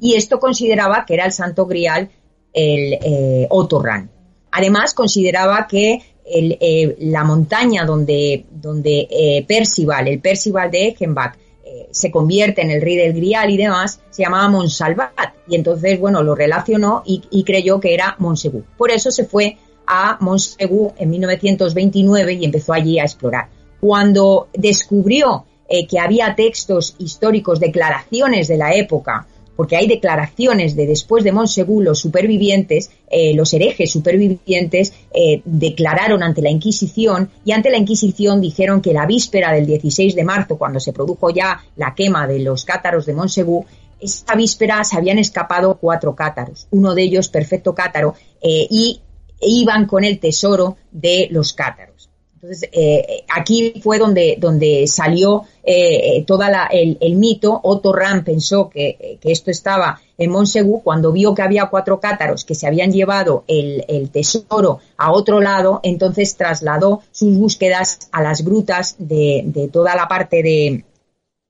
Speaker 8: Y esto consideraba que era el santo grial el eh, Otto Rahn. Además, consideraba que eh, la montaña donde, donde eh, Percival, el Percival de Eichenbach, eh, se convierte en el rey del Grial y demás, se llamaba Monsalvat. Y entonces, bueno, lo relacionó y, creyó que era Monsegur. Por eso se fue a Monsegur en 1929 y empezó allí a explorar. Cuando descubrió eh, que había textos históricos, declaraciones de la época, porque hay declaraciones de después de Monsegur, los supervivientes, eh, los herejes supervivientes, eh, declararon ante la Inquisición y ante la Inquisición dijeron que la víspera del 16 de marzo, cuando se produjo ya la quema de los cátaros de Monsegur, esta víspera se habían escapado cuatro cátaros, uno de ellos perfecto cátaro, eh, y iban con el tesoro de los cátaros. Entonces, eh, aquí fue donde, donde salió eh, toda la, el, el, mito. Otto Rahn pensó que, que, esto estaba en Monsegur cuando vio que había cuatro cátaros que se habían llevado el, el, tesoro a otro lado, entonces trasladó sus búsquedas a las grutas de, de toda la parte de,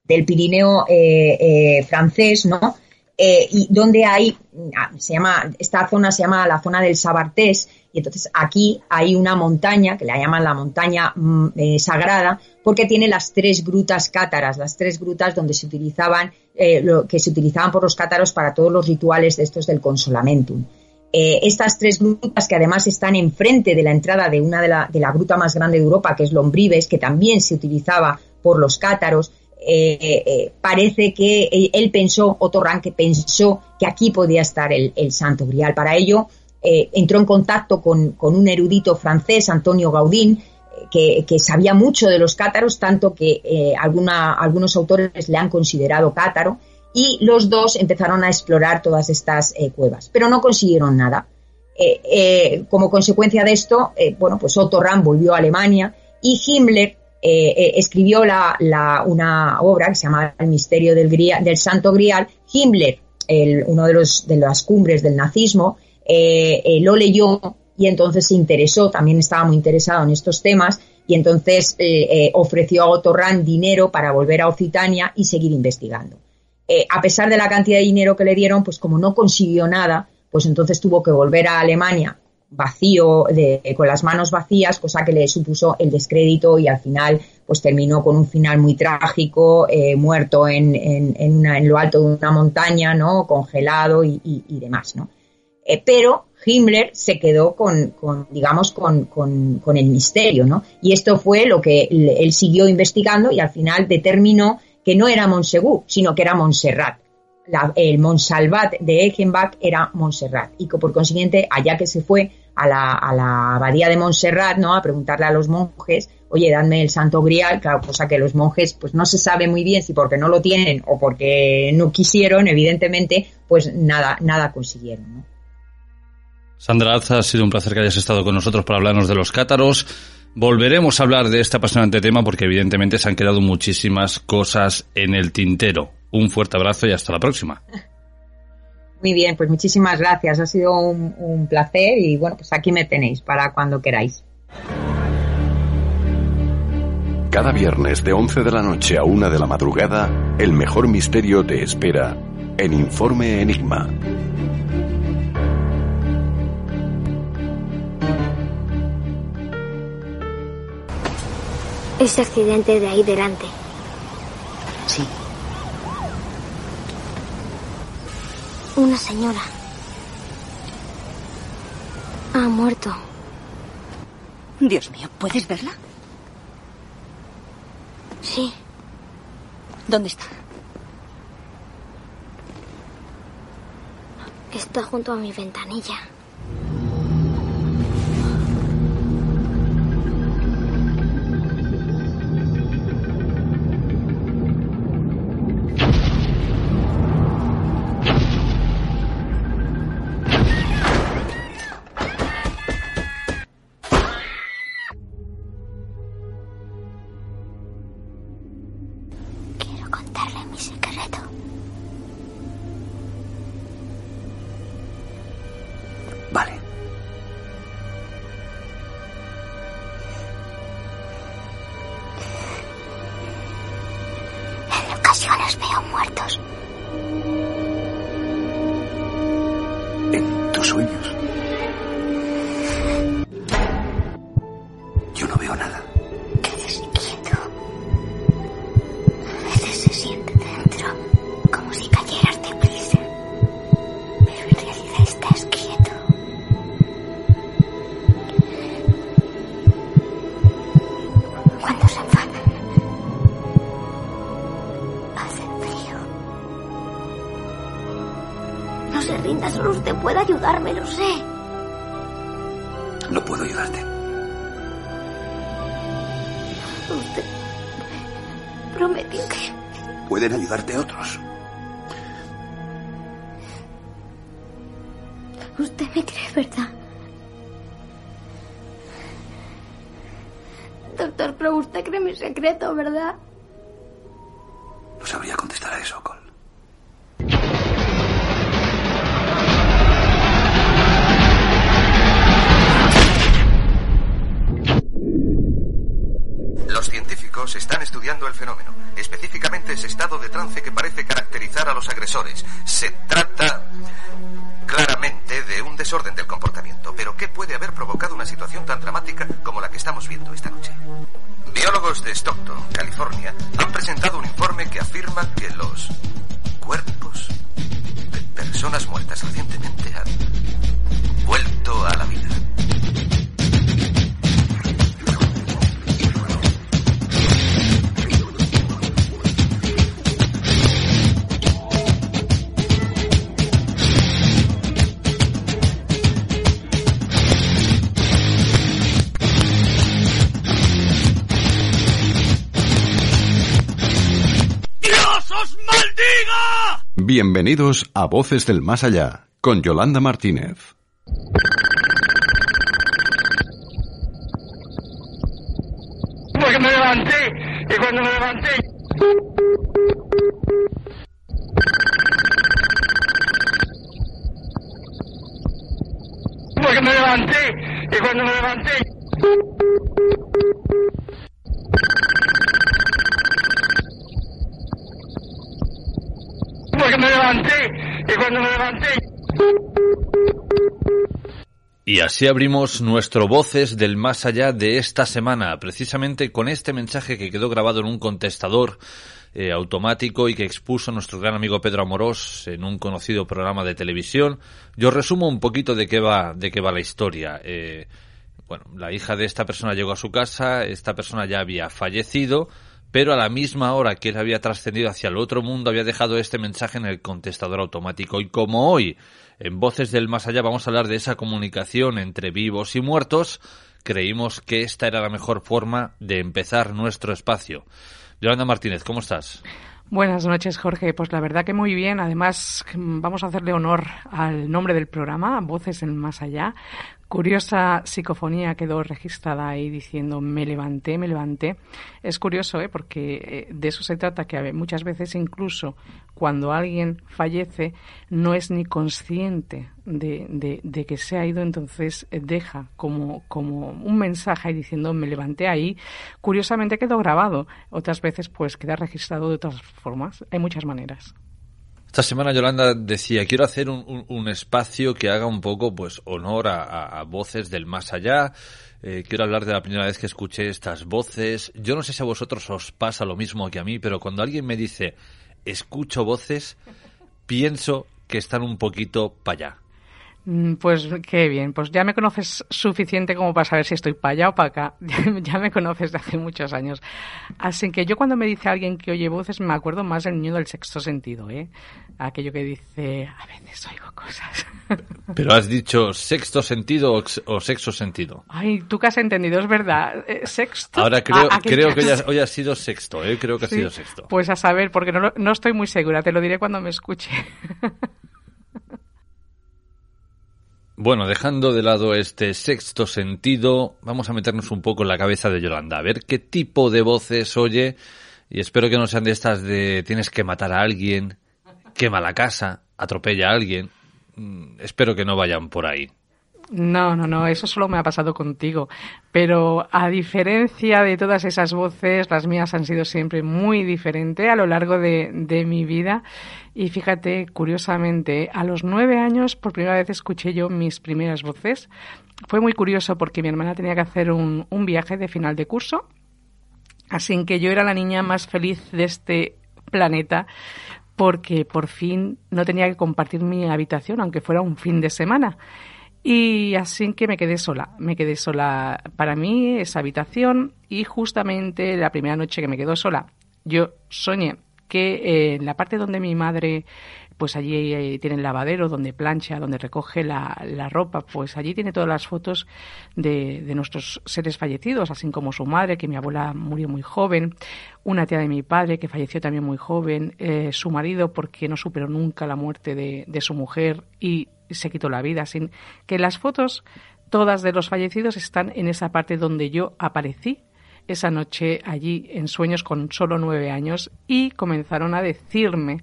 Speaker 8: del Pirineo eh, francés, ¿no? Y donde hay, se llama, esta zona se llama la zona del Sabartés, y entonces aquí hay una montaña que la llaman la montaña mm, eh, sagrada porque tiene las tres grutas cátaras, las tres grutas donde se utilizaban, eh, lo que se utilizaban por los cátaros para todos los rituales de estos del consolamentum. Eh, estas tres grutas que además están enfrente de la entrada de una de la, de la gruta más grande de Europa, que es Lombrives, que también se utilizaba por los cátaros, eh, eh, parece que él pensó, Otto Rank pensó que aquí podía estar el, Santo Grial. Para ello, eh, entró en contacto con, un erudito francés, Antonio Gaudín, que, que, sabía mucho de los cátaros, tanto que algunos autores le han considerado cátaro, y los dos empezaron a explorar todas estas cuevas, pero no consiguieron nada. Como consecuencia de esto, bueno, pues Otto Rahn volvió a Alemania y Himmler escribió la, la, una obra que se llama El misterio del, del Santo Grial. Himmler, el, uno de, los, de las cumbres del nazismo, eh, eh, lo leyó y entonces se interesó, también estaba muy interesado en estos temas y entonces eh, ofreció a Otto dinero para volver a Occitania y seguir investigando. a pesar de la cantidad de dinero que le dieron, pues como no consiguió nada, pues entonces tuvo que volver a Alemania vacío, de, con las manos vacías, cosa que le supuso el descrédito y al final pues terminó con un final muy trágico, eh, muerto en, en, en, lo alto de una montaña, ¿no? Congelado y, y, demás, ¿no? Eh, pero Himmler se quedó con, con digamos, con, con, con, el misterio, ¿no? Y esto fue lo que él siguió investigando y al final determinó que no era Montsegur, sino que era Montserrat la, el Monsalvat de Eichenbach era Montserrat y que por consiguiente, allá que se fue a la, a la abadía de Montserrat, ¿no? A preguntarle a los monjes, oye, dadme el santo grial, cosa que los monjes, pues no se sabe muy bien si porque no lo tienen o porque no quisieron, evidentemente, pues nada, nada consiguieron.
Speaker 2: Sandra Alza, ha sido un placer que hayas estado con nosotros para hablarnos de los cátaros. Volveremos a hablar de este apasionante tema porque evidentemente se han quedado muchísimas cosas en el tintero. Un fuerte abrazo y hasta la próxima.
Speaker 8: Muy bien, pues muchísimas gracias. Ha sido un, un placer y bueno, pues aquí me tenéis para cuando queráis.
Speaker 1: Cada viernes de 11 de la noche a 1 de la madrugada, el mejor misterio te espera en Informe Enigma.
Speaker 9: Ese accidente de ahí delante.
Speaker 6: Sí.
Speaker 9: Una señora. Ha muerto.
Speaker 5: Dios mío, ¿puedes verla?
Speaker 9: Sí.
Speaker 5: ¿Dónde está?
Speaker 9: Está junto a mi ventanilla. En
Speaker 7: tus sueños.
Speaker 10: Agresores. Se trata claramente de un desorden del comportamiento, pero ¿qué puede haber provocado una situación tan dramática como la que estamos viendo esta noche? Biólogos de Stockton, California, han presentado un informe que afirma que los cuerpos de personas muertas recientemente han vuelto a la vida.
Speaker 4: Os maldiga!
Speaker 1: Bienvenidos a Voces del Más Allá, con Yolanda Martínez.
Speaker 4: Porque me levanté y cuando me levanté porque me levanté y cuando me levanté porque me levanté y cuando me levanté
Speaker 2: Y así abrimos nuestro Voces del Más Allá de esta semana, precisamente con este mensaje que quedó grabado en un contestador eh, automático y que expuso nuestro gran amigo Pedro Amorós en un conocido programa de televisión. Yo resumo un poquito de qué va, de qué va la historia. Eh, bueno, la hija de esta persona llegó a su casa, esta persona ya había fallecido, pero a la misma hora que él había trascendido hacia el otro mundo había dejado este mensaje en el contestador automático. Y como hoy en Voces del Más Allá vamos a hablar de esa comunicación entre vivos y muertos. Creímos que esta era la mejor forma de empezar nuestro espacio. Yolanda Martínez, ¿cómo estás?
Speaker 11: Buenas noches, Jorge. Pues la verdad que muy bien. Además, vamos a hacerle honor al nombre del programa, Voces del Más Allá, curiosa psicofonía quedó registrada ahí diciendo me levanté, me levanté. Es curioso, ¿eh? porque eh, de eso se trata, que muchas veces incluso cuando alguien fallece no es ni consciente de, de, que se ha ido, entonces eh, deja como, como un mensaje ahí diciendo me levanté ahí. Curiosamente quedó grabado, otras veces pues queda registrado de otras formas. Hay muchas maneras.
Speaker 2: Esta semana Yolanda decía, quiero hacer un, espacio que haga un poco pues honor a, voces del más allá. Eh, quiero hablar de la primera vez que escuché estas voces. Yo no sé si a vosotros os pasa lo mismo que a mí, pero cuando alguien me dice, escucho voces, pienso que están un poquito para allá.
Speaker 11: Mm, pues qué bien, pues ya me conoces suficiente como para saber si estoy para allá o para acá. <laughs> ya me conoces de hace muchos años. Así que yo cuando me dice alguien que oye voces me acuerdo más del niño del sexto sentido, ¿eh? Aquello que dice, a veces oigo cosas. <laughs>
Speaker 2: Pero has dicho sexto sentido o, sexto sentido.
Speaker 11: Ay, tú que has entendido, es verdad. Eh, sexto.
Speaker 2: Ahora creo, ah, creo que <laughs> hoy ha, sido sexto, ¿eh? Creo que ha sido sexto.
Speaker 11: Pues a saber, porque no, no estoy muy segura, te lo diré cuando me escuche.
Speaker 2: Bueno, dejando de lado este sexto sentido, vamos a meternos un poco en la cabeza de Yolanda, a ver qué tipo de voces oye, y espero que no sean de estas de tienes que matar a alguien, quema la casa, atropella a alguien. Mm, espero que no vayan por ahí.
Speaker 11: No, no, no, eso solo me ha pasado contigo. Pero a diferencia de todas esas voces, las mías han sido siempre muy diferentes a lo largo de, mi vida. Y fíjate, curiosamente, a los nueve años por primera vez escuché yo mis primeras voces. Fue muy curioso porque mi hermana tenía que hacer un viaje de final de curso. Así que yo era la niña más feliz de este planeta porque por fin no tenía que compartir mi habitación, aunque fuera un fin de semana. Y así que me quedé sola, me quedé sola. Para mí, esa habitación, y justamente la primera noche que me quedó sola, yo soñé que en la parte donde mi madre, pues allí eh, tiene el lavadero, donde plancha, donde recoge la, la ropa, pues allí tiene todas las fotos de, de, nuestros seres fallecidos, así como su madre, que mi abuela murió muy joven, una tía de mi padre, que falleció también muy joven, eh, su marido, porque no superó nunca la muerte de, de su mujer, y se quitó la vida, sin que las fotos todas de los fallecidos están en esa parte donde yo aparecí esa noche allí en sueños con solo nueve años y comenzaron a decirme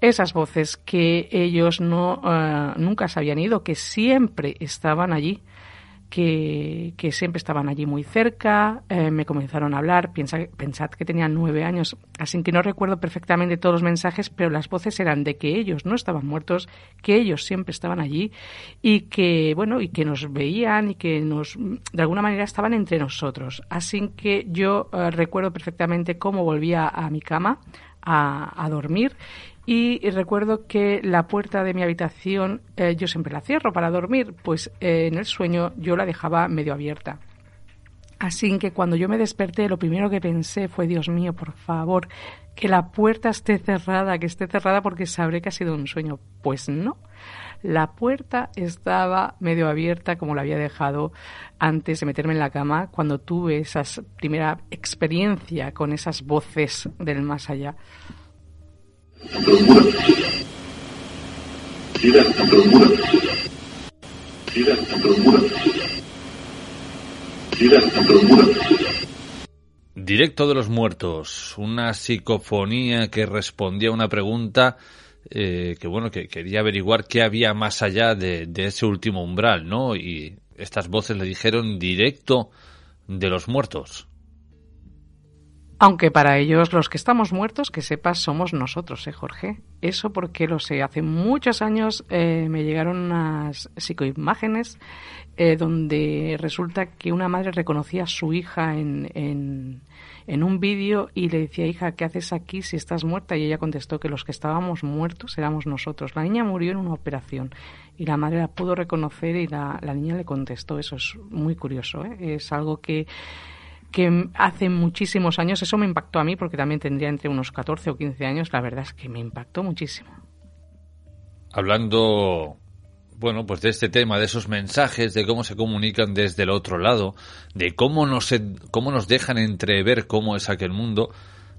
Speaker 11: esas voces que ellos no eh, nunca se habían ido, que siempre estaban allí que, que siempre estaban allí muy cerca, eh, me comenzaron a hablar, piensa, pensad que tenían nueve años, así que no recuerdo perfectamente todos los mensajes, pero las voces eran de que ellos no estaban muertos, que ellos siempre estaban allí y que, bueno, y que nos veían y que nos, de alguna manera estaban entre nosotros. Así que yo eh, recuerdo perfectamente cómo volvía a mi cama a, a dormir y recuerdo que la puerta de mi habitación eh, yo siempre la cierro para dormir, pues eh, en el sueño yo la dejaba medio abierta. Así que cuando yo me desperté, lo primero que pensé fue, Dios mío, por favor, que la puerta esté cerrada, que esté cerrada porque sabré que ha sido un sueño. Pues no, la puerta estaba medio abierta como la había dejado antes de meterme en la cama, cuando tuve esa primera experiencia con esas voces del más allá.
Speaker 2: Directo de los muertos, una psicofonía que respondía a una pregunta eh, que bueno que quería averiguar qué había más allá de, de ese último umbral, ¿no? Y estas voces le dijeron directo de los muertos.
Speaker 11: Aunque para ellos los que estamos muertos, que sepas, somos nosotros, ¿eh, Jorge? Eso porque lo sé. Hace muchos años eh, me llegaron unas psicoimágenes eh, donde resulta que una madre reconocía a su hija en, en, en un vídeo y le decía, hija, ¿qué haces aquí si estás muerta? Y ella contestó que los que estábamos muertos éramos nosotros. La niña murió en una operación y la madre la pudo reconocer y la, la niña le contestó. Eso es muy curioso, ¿eh? Es algo que que hace muchísimos años, eso me impactó a mí porque también tendría entre unos 14 o 15 años, la verdad es que me impactó muchísimo.
Speaker 2: Hablando, bueno, pues de este tema, de esos mensajes, de cómo se comunican desde el otro lado, de cómo nos, cómo nos dejan entrever cómo es aquel mundo,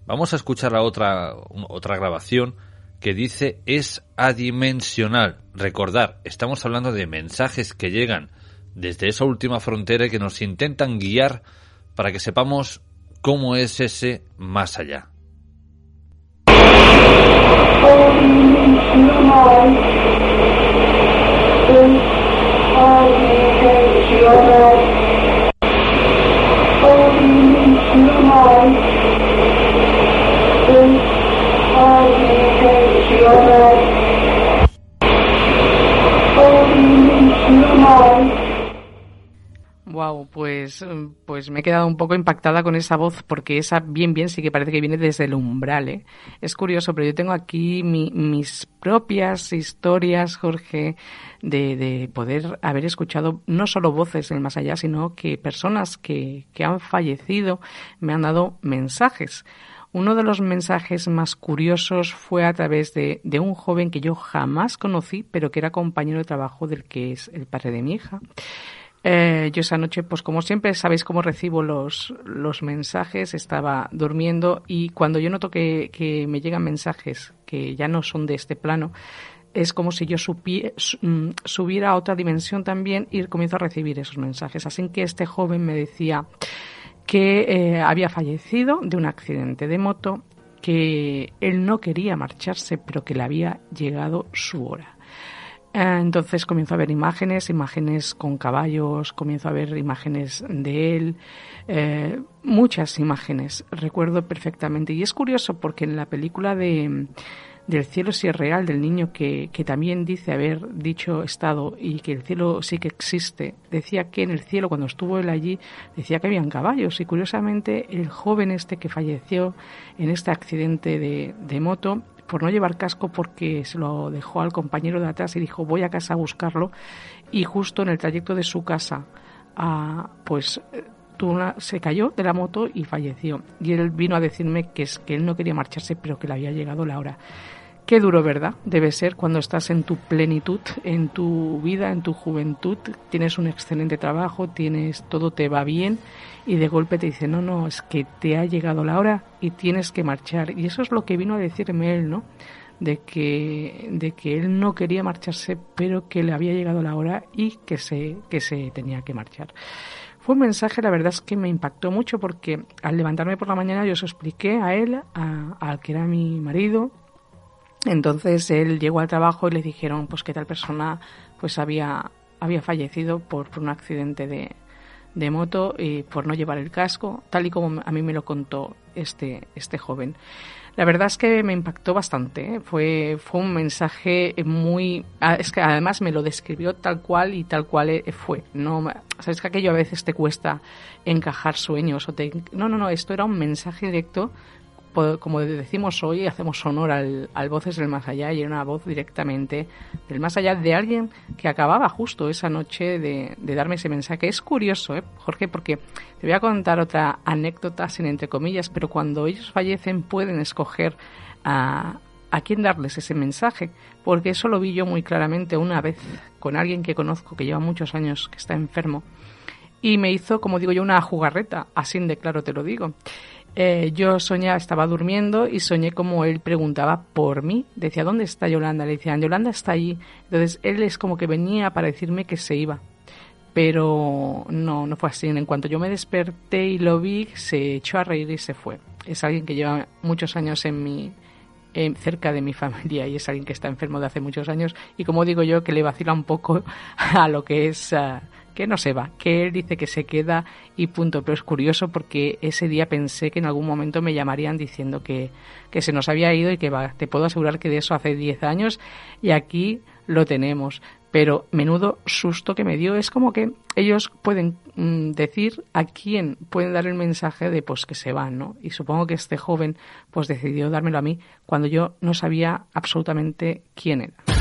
Speaker 2: vamos a escuchar la otra, otra grabación que dice es adimensional. Recordar, estamos hablando de mensajes que llegan desde esa última frontera y que nos intentan guiar para que sepamos cómo es ese más allá.
Speaker 11: Wow, pues, pues me he quedado un poco impactada con esa voz porque esa bien bien sí que parece que viene desde el umbral. ¿eh? Es curioso, pero yo tengo aquí mis propias historias, Jorge, de, de, poder haber escuchado no solo voces en el más allá, sino que personas que, que han fallecido me han dado mensajes. Uno de los mensajes más curiosos fue a través de, de, un joven que yo jamás conocí, pero que era compañero de trabajo del que es el padre de mi hija. Eh, yo esa noche, pues como siempre, sabéis cómo recibo los, los mensajes, estaba durmiendo y cuando yo noto que, que me llegan mensajes que ya no son de este plano, es como si yo mm, subiera a otra dimensión también y comienzo a recibir esos mensajes. Así que este joven me decía que eh, había fallecido de un accidente de moto, que él no quería marcharse, pero que le había llegado su hora. Eh, entonces comienzo a ver imágenes, imágenes con caballos, comienzo a ver imágenes de él, eh, muchas imágenes, recuerdo perfectamente. Y es curioso porque en la película de del cielo si es real, del niño que, que también dice haber dicho estado y que el cielo sí que existe, decía que en el cielo cuando estuvo él allí decía que habían caballos y curiosamente el joven este que falleció en este accidente de, de moto por no llevar casco porque se lo dejó al compañero de atrás y dijo voy a casa a buscarlo y justo en el trayecto de su casa a, pues se cayó de la moto y falleció. Y él vino a decirme que es que él no quería marcharse pero que le había llegado la hora Qué duro, ¿verdad? Debe ser cuando estás en tu plenitud, en tu vida, en tu juventud, tienes un excelente trabajo, tienes todo te va bien y de golpe te dice, no, no, es que te ha llegado la hora y tienes que marchar. Y eso es lo que vino a decirme él, ¿no? De que, de que él no quería marcharse, pero que le había llegado la hora y que se, que se tenía que marchar. Fue un mensaje, la verdad es que me impactó mucho porque al levantarme por la mañana yo se expliqué a él, al que era mi marido, entonces él llegó al trabajo y le dijeron pues que tal persona pues había, había fallecido por, por un accidente de, de moto y por no llevar el casco, tal y como a mí me lo contó este, este joven. La verdad es que me impactó bastante, ¿eh? fue, fue un mensaje muy... Es que además me lo describió tal cual y tal cual eh, fue. No, Sabes que aquello a veces te cuesta encajar sueños o te... No, no, no, esto era un mensaje directo como decimos hoy, hacemos honor al, Voces del Más Allá y era una voz directamente del Más Allá de alguien que acababa justo esa noche de, darme ese mensaje. Es curioso, ¿eh, Jorge, porque te voy a contar otra anécdota sin entre comillas, pero cuando ellos fallecen pueden escoger a, a quién darles ese mensaje, porque eso lo vi yo muy claramente una vez con alguien que conozco que lleva muchos años que está enfermo y me hizo, como digo yo, una jugarreta, así de claro te lo digo. Eh, yo soñaba, estaba durmiendo y soñé como él preguntaba por mí. Decía, ¿dónde está Yolanda? Le decían, Yolanda está allí. Entonces él es como que venía para decirme que se iba. Pero no, no fue así. En cuanto yo me desperté y lo vi, se echó a reír y se fue. Es alguien que lleva muchos años en mi, cerca de mi familia y es alguien que está enfermo de hace muchos años y como digo yo que le vacila un poco <laughs> a lo que es que no se va, que él dice que se queda y punto. Pero es curioso porque ese día pensé que en algún momento me llamarían diciendo que, que se nos había ido y que va, te puedo asegurar que de eso hace 10 años y aquí lo tenemos. Pero menudo susto que me dio. Es como que ellos pueden mm, decir a quién pueden dar el mensaje de pues que se van, ¿no? Y supongo que este joven pues decidió dármelo a mí cuando yo no sabía absolutamente quién era.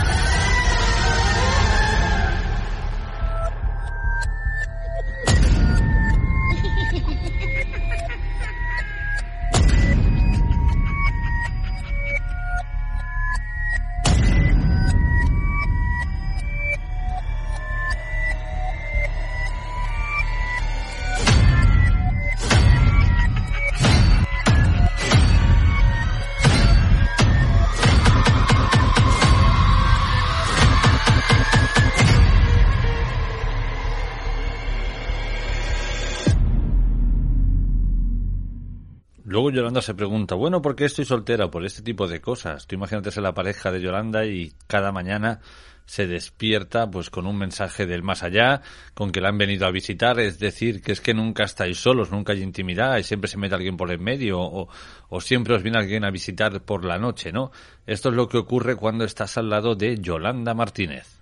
Speaker 2: Se pregunta, bueno, ¿por qué estoy soltera? Por este tipo de cosas. Tú imagínate ser la pareja de Yolanda y cada mañana se despierta pues con un mensaje del más allá, con que la han venido a visitar, es decir, que es que nunca estáis solos, nunca hay intimidad y siempre se mete alguien por el medio o siempre os viene alguien a visitar por la noche, ¿no? Esto es lo que ocurre cuando estás al lado de Yolanda Martínez.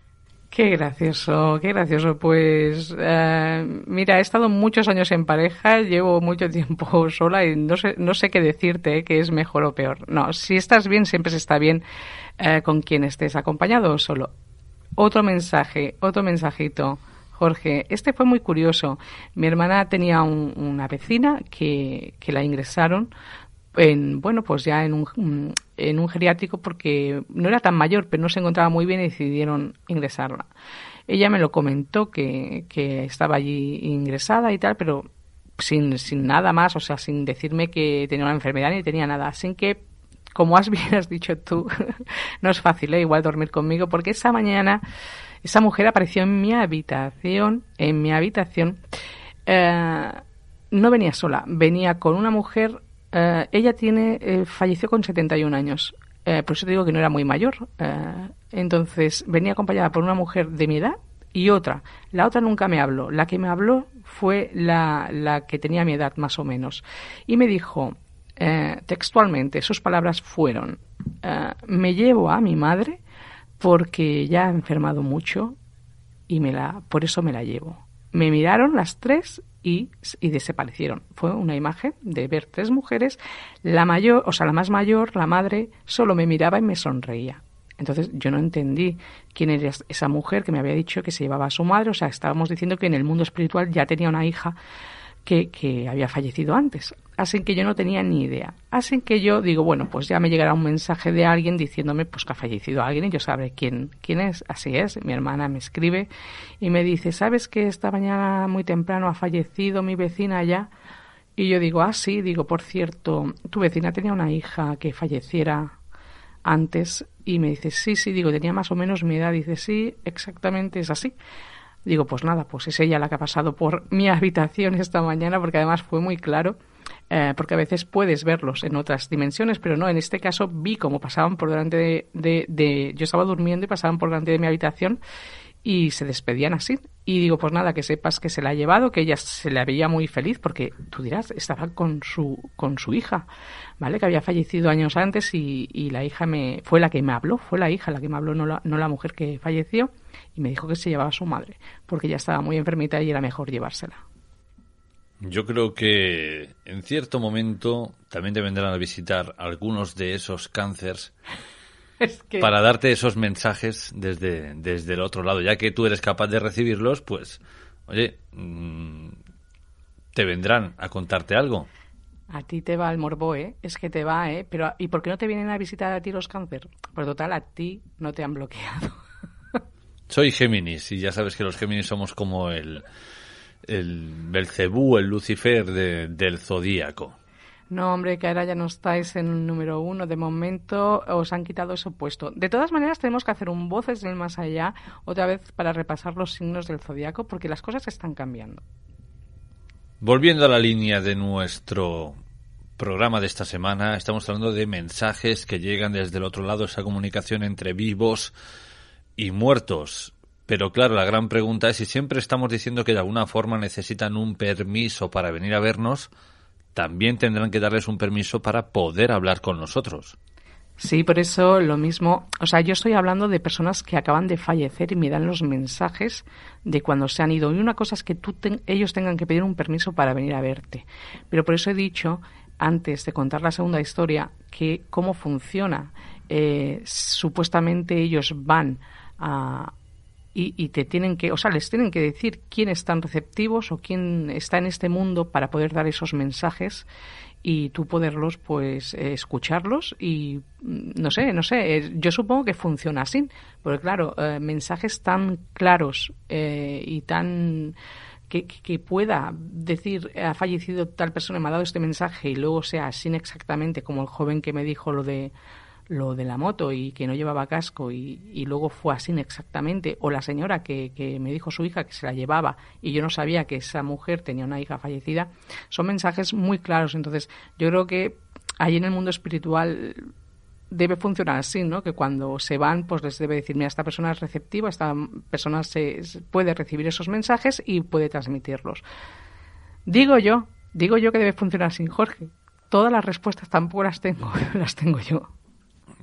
Speaker 11: Qué gracioso, qué gracioso. Pues eh, mira, he estado muchos años en pareja, llevo mucho tiempo <laughs> sola y no sé, no sé qué decirte, eh, que es mejor o peor. No, si estás bien, siempre se está bien eh, con quien estés, acompañado o solo. Otro mensaje, otro mensajito. Jorge, este fue muy curioso. Mi hermana tenía una vecina que, que la ingresaron en, bueno, pues ya en un, en un geriátrico porque no era tan mayor, pero no se encontraba muy bien y decidieron ingresarla. Ella me lo comentó que, que estaba allí ingresada y tal, pero sin, sin nada más, o sea, sin decirme que tenía una enfermedad ni tenía nada. Así que, como has bien has dicho tú, <laughs> no es fácil, ¿eh? igual dormir conmigo, porque esa mañana esa mujer apareció en mi habitación, en mi habitación. Eh, no venía sola, venía con una mujer eh, ella tiene, eh, falleció con 71 años. Eh, por eso te digo que no era muy mayor. entonces venía acompañada por una mujer de mi edad y otra. La otra nunca me habló. La que me habló fue la, la que tenía mi edad más o menos. Y me dijo textualmente, sus palabras fueron, me llevo a mi madre porque ya ha enfermado mucho y me la, por eso me la llevo. Me miraron las tres y, desaparecieron. Fue una imagen de ver tres mujeres, la mayor, o sea, la más mayor, la madre, solo me miraba y me sonreía. Entonces yo no entendí quién era esa mujer que me había dicho que se llevaba a su madre, o sea, estábamos diciendo que en el mundo espiritual ya tenía una hija que, que había fallecido antes hacen que yo no tenía ni idea. Hacen que yo digo, bueno, pues ya me llegará un mensaje de alguien diciéndome pues que ha fallecido alguien y yo sabré quién, quién es. Así es, mi hermana me escribe y me dice, ¿sabes que esta mañana muy temprano ha fallecido mi vecina ya? Y yo digo, ah, sí, digo, por cierto, tu vecina tenía una hija que falleciera antes y me dice, sí, sí, digo, tenía más o menos mi edad. Dice, sí, exactamente es así. Digo, pues nada, pues es ella la que ha pasado por mi <laughs> habitación esta mañana porque además fue muy claro eh, porque a veces puedes verlos en otras dimensiones, pero no, en este caso vi cómo pasaban por delante de, de, Yo estaba durmiendo y pasaban por delante de mi habitación y se despedían así. Y digo, pues nada, que sepas que se la ha llevado, que ella se la veía muy feliz, porque tú dirás, estaba con su, con su hija, ¿vale? Que había fallecido años antes y, y la hija me, fue la que me habló, fue la hija la que me habló, no la, no la mujer que falleció, y me dijo que se llevaba su madre, porque ella estaba muy enfermita y era mejor llevársela.
Speaker 2: Yo creo que en cierto momento también te vendrán a visitar algunos de esos cánceres <laughs> para darte esos mensajes desde, desde el otro lado. Ya que tú eres capaz de recibirlos, pues, oye, mm, te vendrán a contarte algo.
Speaker 11: A ti te va el morbo, ¿eh? Es que te va, ¿eh? Pero ¿y por qué no te vienen a visitar a ti los cáncer? Por total, a ti no te han bloqueado. <laughs>
Speaker 2: Soy Géminis y ya sabes que los Géminis somos como el el Belcebú, el Lucifer del zodíaco.
Speaker 11: No, hombre, que ahora ya no estáis en el número uno. De momento os han quitado ese puesto. De todas maneras, tenemos que hacer un Voces del Más Allá otra vez para repasar los signos del zodiaco porque las cosas están cambiando.
Speaker 2: Volviendo a la línea de nuestro programa de esta semana, estamos hablando de mensajes que llegan desde el otro lado, esa comunicación entre vivos y muertos. Pero claro, la gran pregunta es si siempre estamos diciendo que de alguna forma necesitan un permiso para venir a vernos, también tendrán que darles un permiso para poder hablar con nosotros.
Speaker 11: Sí, por eso lo mismo. O sea, yo estoy hablando de personas que acaban de fallecer y me dan los mensajes de cuando se han ido. Y una cosa es que tú ellos tengan que pedir un permiso para venir a verte. Pero por eso he dicho, antes de contar la segunda historia, que cómo funciona. Eh, supuestamente ellos van a, y, y, te tienen que, o sea, les tienen que decir quién están receptivos o quién está en este mundo para poder dar esos mensajes y tú poderlos pues escucharlos y mm, no sé, no sé, eh, yo supongo que funciona así, porque claro, eh, mensajes tan claros eh, y tan que, que, pueda decir ha fallecido tal persona, me ha dado este mensaje y luego sea así exactamente como el joven que me dijo lo de lo de la moto y que no llevaba casco y, luego fue así exactamente, o la señora que, que, me dijo su hija que se la llevaba y yo no sabía que esa mujer tenía una hija fallecida, son mensajes muy claros. Entonces, yo creo que ahí en el mundo espiritual debe funcionar así, ¿no? Que cuando se van, pues les debe decir, mira, esta persona es receptiva, esta persona se, puede recibir esos mensajes y puede transmitirlos. Digo yo, digo yo que debe funcionar así, Jorge. Todas las respuestas tampoco las tengo, <laughs> las tengo yo.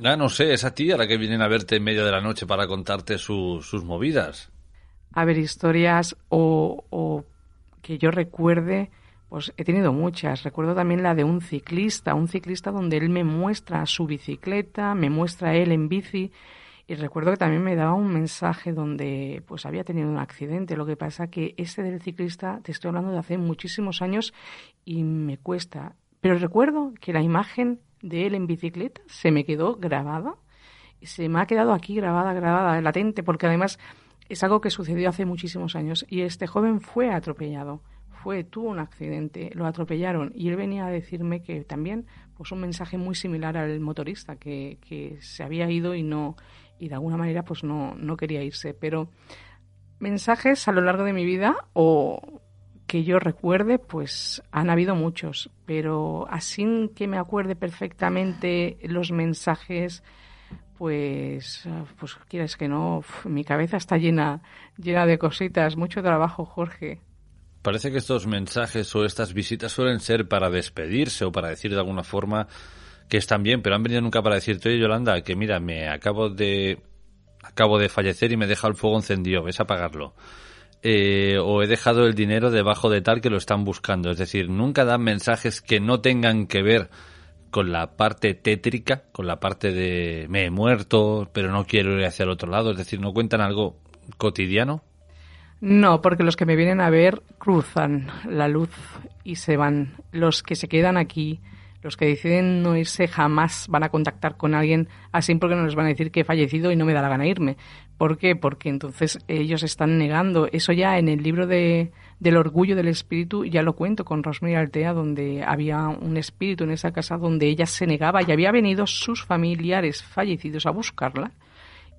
Speaker 2: Ah, no sé, es a ti a la que vienen a verte en medio de la noche para contarte sus movidas.
Speaker 11: A ver, historias o que yo recuerde, pues he tenido muchas. Recuerdo también la de un ciclista, un ciclista donde él me muestra su bicicleta, me muestra él en bici. Y recuerdo que también me daba un mensaje donde pues había tenido un accidente. Lo que pasa que ese del ciclista, te estoy hablando de hace muchísimos años y me cuesta. Pero recuerdo que la imagen de él en bicicleta se me quedó grabada. Se me ha quedado aquí grabada, grabada, latente, porque además es algo que sucedió hace muchísimos años. Y este joven fue atropellado, fue, tuvo un accidente, lo atropellaron. Y él venía a decirme que también, pues un mensaje muy similar al motorista, que, que se había ido y no, y de alguna manera pues no, no quería irse. Pero mensajes a lo largo de mi vida o que yo recuerde, pues han habido muchos, pero así que me acuerde perfectamente los mensajes, pues, pues quieres que no, mi cabeza está llena, llena de cositas, mucho trabajo, Jorge.
Speaker 2: Parece que estos mensajes o estas visitas suelen ser para despedirse o para decir de alguna forma que están bien, pero han venido nunca para decirte, oye Yolanda, que mira, me acabo de acabo de fallecer y me deja el fuego encendido, ves apagarlo eh, o he dejado el dinero debajo de tal que lo están buscando. Es decir, nunca dan mensajes que no tengan que ver con la parte tétrica, con la parte de me he muerto, pero no quiero ir hacia el otro lado. Es decir, no cuentan algo cotidiano.
Speaker 11: No, porque los que me vienen a ver cruzan la luz y se van. Los que se quedan aquí los que deciden no irse jamás van a contactar con alguien así porque no les van a decir que he fallecido y no me da la gana irme. ¿Por qué? Porque entonces ellos están negando. Eso ya en el libro de, del orgullo del espíritu ya lo cuento con Rosemary Altea, donde había un espíritu en esa casa donde ella se negaba y había venido sus familiares fallecidos a buscarla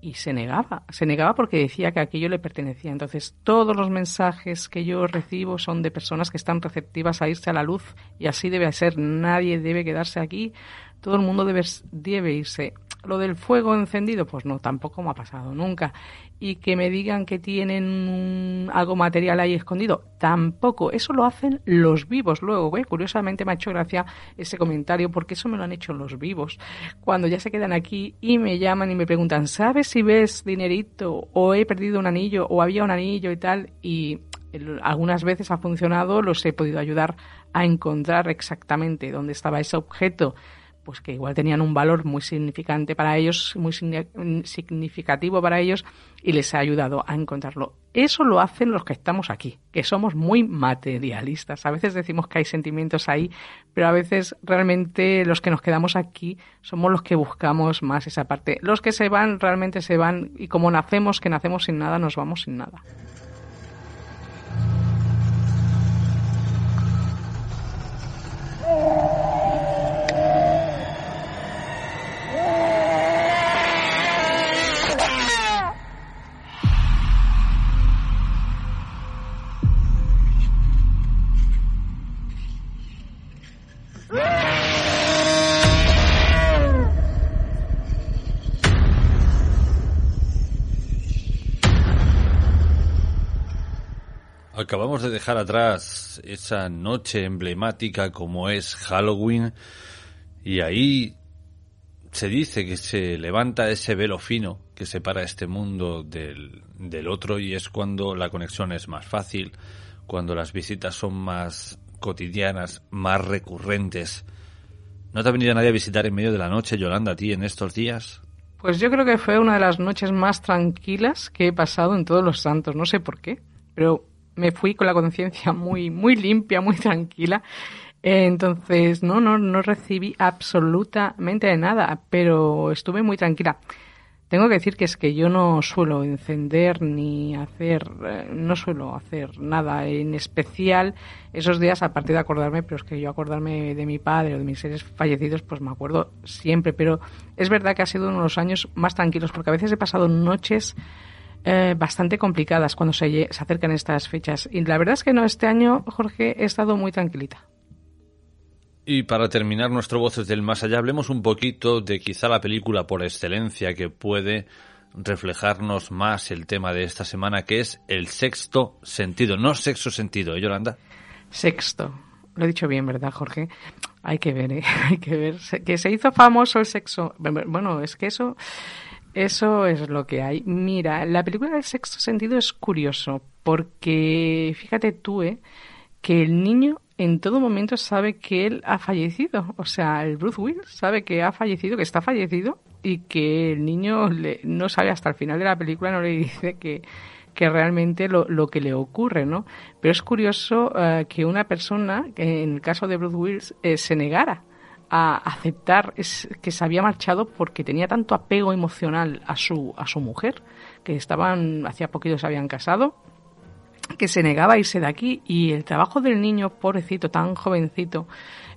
Speaker 11: y se negaba, se negaba porque decía que aquello le pertenecía. Entonces, todos los mensajes que yo recibo son de personas que están receptivas a irse a la luz y así debe ser. Nadie debe quedarse aquí, todo el mundo debe, debe irse. Lo del fuego encendido, pues no, tampoco me ha pasado nunca. Y que me digan que tienen algo material ahí escondido, tampoco. Eso lo hacen los vivos luego. ¿eh? Curiosamente me ha hecho gracia ese comentario porque eso me lo han hecho los vivos. Cuando ya se quedan aquí y me llaman y me preguntan, ¿sabes si ves dinerito o he perdido un anillo o había un anillo y tal? Y algunas veces ha funcionado, los he podido ayudar a encontrar exactamente dónde estaba ese objeto pues que igual tenían un valor muy significante para ellos, muy significativo para ellos y les ha ayudado a encontrarlo. Eso lo hacen los que estamos aquí, que somos muy materialistas. A veces decimos que hay sentimientos ahí, pero a veces realmente los que nos quedamos aquí somos los que buscamos más esa parte. Los que se van realmente se van y como nacemos, que nacemos sin nada, nos vamos sin nada. ¡Eh!
Speaker 2: Acabamos de dejar atrás esa noche emblemática como es Halloween y ahí se dice que se levanta ese velo fino que separa este mundo del, del otro y es cuando la conexión es más fácil, cuando las visitas son más cotidianas, más recurrentes. ¿No te ha venido nadie a visitar en medio de la noche, Yolanda, a ti en estos días?
Speaker 11: Pues yo creo que fue una de las noches más tranquilas que he pasado en todos los santos. No sé por qué, pero me fui con la conciencia muy, muy limpia, muy tranquila. Entonces, no, no, no recibí absolutamente nada, pero estuve muy tranquila. Tengo que decir que es que yo no suelo encender ni hacer, eh, no suelo hacer nada en especial esos días, a partir de acordarme, pero es que yo acordarme de mi padre o de mis seres fallecidos, pues me acuerdo siempre. Pero es verdad que ha sido uno de los años más tranquilos, porque a veces he pasado noches eh, bastante complicadas cuando se, se acercan estas fechas. Y la verdad es que no, este año, Jorge, he estado muy tranquilita.
Speaker 2: Y para terminar nuestro Voces del Más Allá, hablemos un poquito de quizá la película por excelencia que puede reflejarnos más el tema de esta semana, que es el sexto sentido. No sexto sentido, ¿eh, Yolanda?
Speaker 11: Sexto. Lo he dicho bien, ¿verdad, Jorge? Hay que ver, ¿eh? <laughs> Hay que ver. Que se hizo famoso el sexo. Bueno, es que eso eso es lo que hay. Mira, la película del sexto sentido es curioso porque fíjate tú, ¿eh? Que el niño en todo momento sabe que él ha fallecido. O sea, el Bruce Willis sabe que ha fallecido, que está fallecido y que el niño le, no sabe hasta el final de la película, no le <laughs> dice que, que realmente lo, lo que le ocurre, ¿no? Pero es curioso uh, que una persona, en el caso de Bruce Willis, eh, se negara a aceptar que se había marchado porque tenía tanto apego emocional a su, a su mujer, que estaban, hacía poquito se habían casado, que se negaba a irse de aquí y el trabajo del niño, pobrecito, tan jovencito,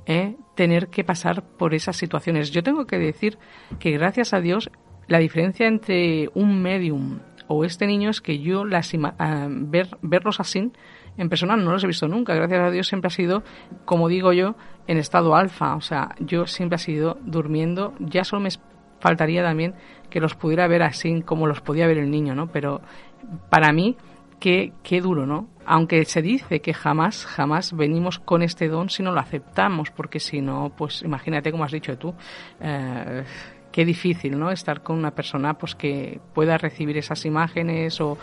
Speaker 11: eh, tener que pasar por esas situaciones. Yo tengo que decir que gracias a Dios la diferencia entre un medium o este niño es que yo las uh, ver, verlos así en persona no los he visto nunca. Gracias a Dios siempre ha sido, como digo yo, en estado alfa. O sea, yo siempre he sido durmiendo. Ya solo me faltaría también que los pudiera ver así como los podía ver el niño, ¿no? Pero para mí, qué, qué duro, ¿no? Aunque se dice que jamás, jamás venimos con este don si no lo aceptamos, porque si no, pues imagínate como has dicho tú. Eh, qué difícil, ¿no? Estar con una persona pues que pueda recibir esas imágenes o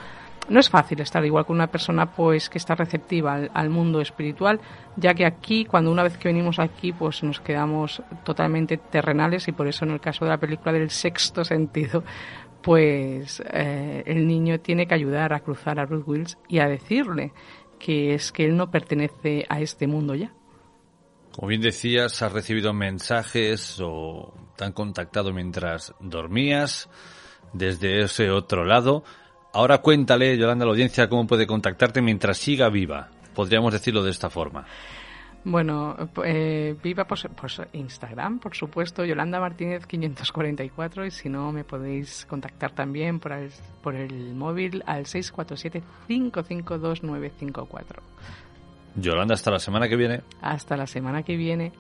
Speaker 11: no es fácil estar igual con una persona pues que está receptiva al, al, mundo espiritual, ya que aquí, cuando una vez que venimos aquí, pues nos quedamos totalmente terrenales y por eso en el caso de la película del sexto sentido, pues eh, el niño tiene que ayudar a cruzar a Ruth Wills y a decirle que es que él no pertenece a este mundo ya.
Speaker 2: Como bien decías, has recibido mensajes o te han contactado mientras dormías desde ese otro lado. Ahora cuéntale, Yolanda, a la audiencia cómo puede contactarte mientras siga viva. Podríamos decirlo de esta forma.
Speaker 11: Bueno, eh, viva pues, pues, Instagram, por supuesto, Yolanda Martínez 544 y si no me podéis contactar también por el, por el móvil al 647-552-954.
Speaker 2: Yolanda, hasta la semana que viene.
Speaker 11: Hasta la semana que viene.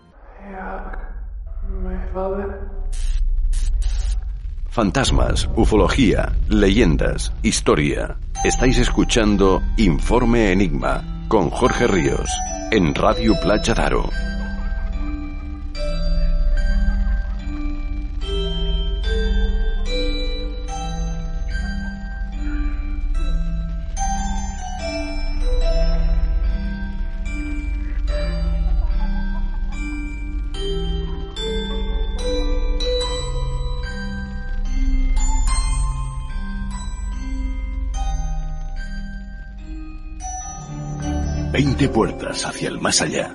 Speaker 1: Fantasmas, ufología, leyendas, historia. Estáis escuchando Informe Enigma con Jorge Ríos en Radio Playa Daro. Veinte puertas hacia el más allá.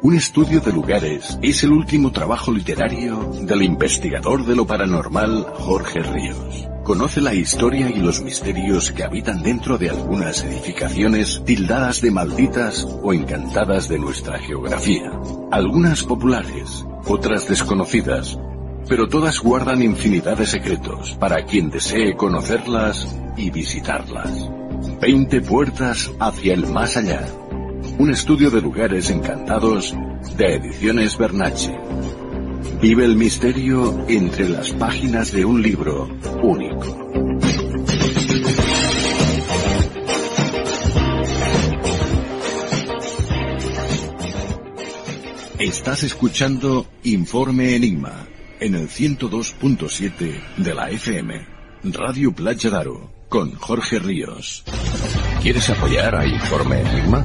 Speaker 1: Un estudio de lugares es el último trabajo literario del investigador de lo paranormal Jorge Ríos. Conoce la historia y los misterios que habitan dentro de algunas edificaciones tildadas de malditas o encantadas de nuestra geografía. Algunas populares, otras desconocidas, pero todas guardan infinidad de secretos para quien desee conocerlas y visitarlas. Veinte puertas hacia el más allá un estudio de lugares encantados de Ediciones Bernache. Vive el misterio entre las páginas de un libro único. Estás escuchando Informe Enigma en el 102.7 de la FM, Radio Playa Daro, con Jorge Ríos. ¿Quieres apoyar a Informe Enigma?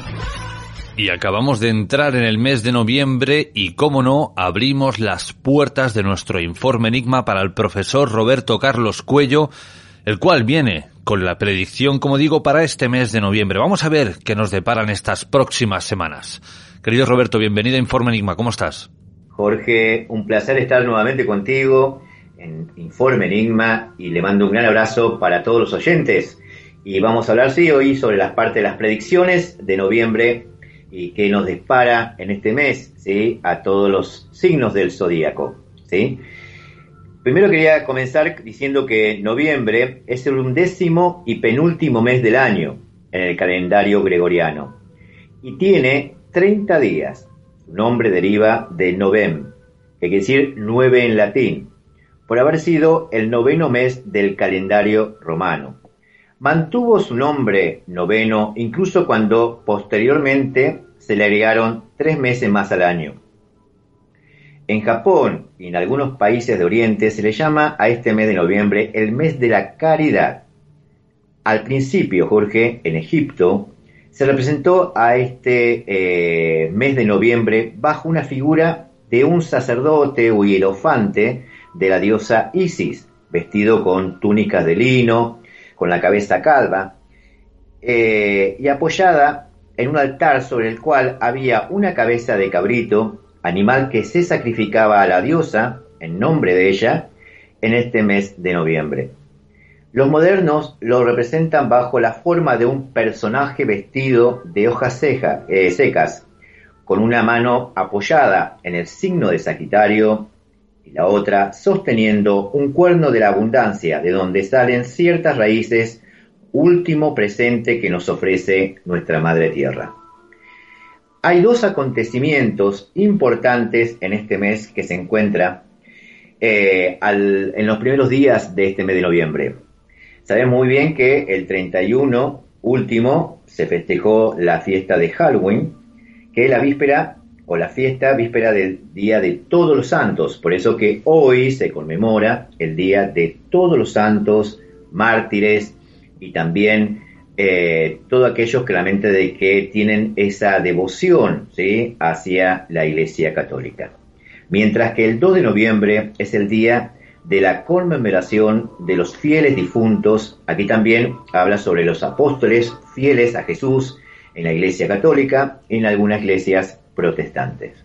Speaker 2: Y acabamos de entrar en el mes de noviembre y, como no, abrimos las puertas de nuestro informe enigma para el profesor Roberto Carlos Cuello, el cual viene con la predicción, como digo, para este mes de noviembre. Vamos a ver qué nos deparan estas próximas semanas. Querido Roberto, bienvenido a Informe Enigma, ¿cómo estás?
Speaker 12: Jorge, un placer estar nuevamente contigo en Informe Enigma y le mando un gran abrazo para todos los oyentes. Y vamos a hablar, sí, hoy sobre las partes de las predicciones de noviembre y que nos dispara en este mes ¿sí? a todos los signos del zodíaco. ¿sí? Primero quería comenzar diciendo que noviembre es el undécimo y penúltimo mes del año en el calendario gregoriano y tiene 30 días. Su nombre deriva de novem, que quiere decir nueve en latín, por haber sido el noveno mes del calendario romano mantuvo su nombre noveno incluso cuando posteriormente se le agregaron tres meses más al año. En Japón y en algunos países de Oriente se le llama a este mes de noviembre el mes de la caridad. Al principio, Jorge, en Egipto, se representó a este eh, mes de noviembre bajo una figura de un sacerdote o hierofante de la diosa Isis, vestido con túnicas de lino, con la cabeza calva, eh, y apoyada en un altar sobre el cual había una cabeza de cabrito, animal que se sacrificaba a la diosa en nombre de ella en este mes de noviembre. Los modernos lo representan bajo la forma de un personaje vestido de hojas eh, secas, con una mano apoyada en el signo de Sagitario la otra sosteniendo un cuerno de la abundancia, de donde salen ciertas raíces, último presente que nos ofrece nuestra Madre Tierra. Hay dos acontecimientos importantes en este mes que se encuentra eh, en los primeros días de este mes de noviembre. Sabemos muy bien que el 31 último se festejó la fiesta de Halloween, que es la víspera o la fiesta víspera del Día de Todos los Santos. Por eso que hoy se conmemora el Día de Todos los Santos, mártires y también eh, todos aquellos claramente de que tienen esa devoción hacia la Iglesia Católica. Mientras que el 2 de noviembre es el día de la conmemoración de los fieles difuntos. Aquí también habla sobre los apóstoles fieles a Jesús en la Iglesia Católica, en algunas iglesias protestantes.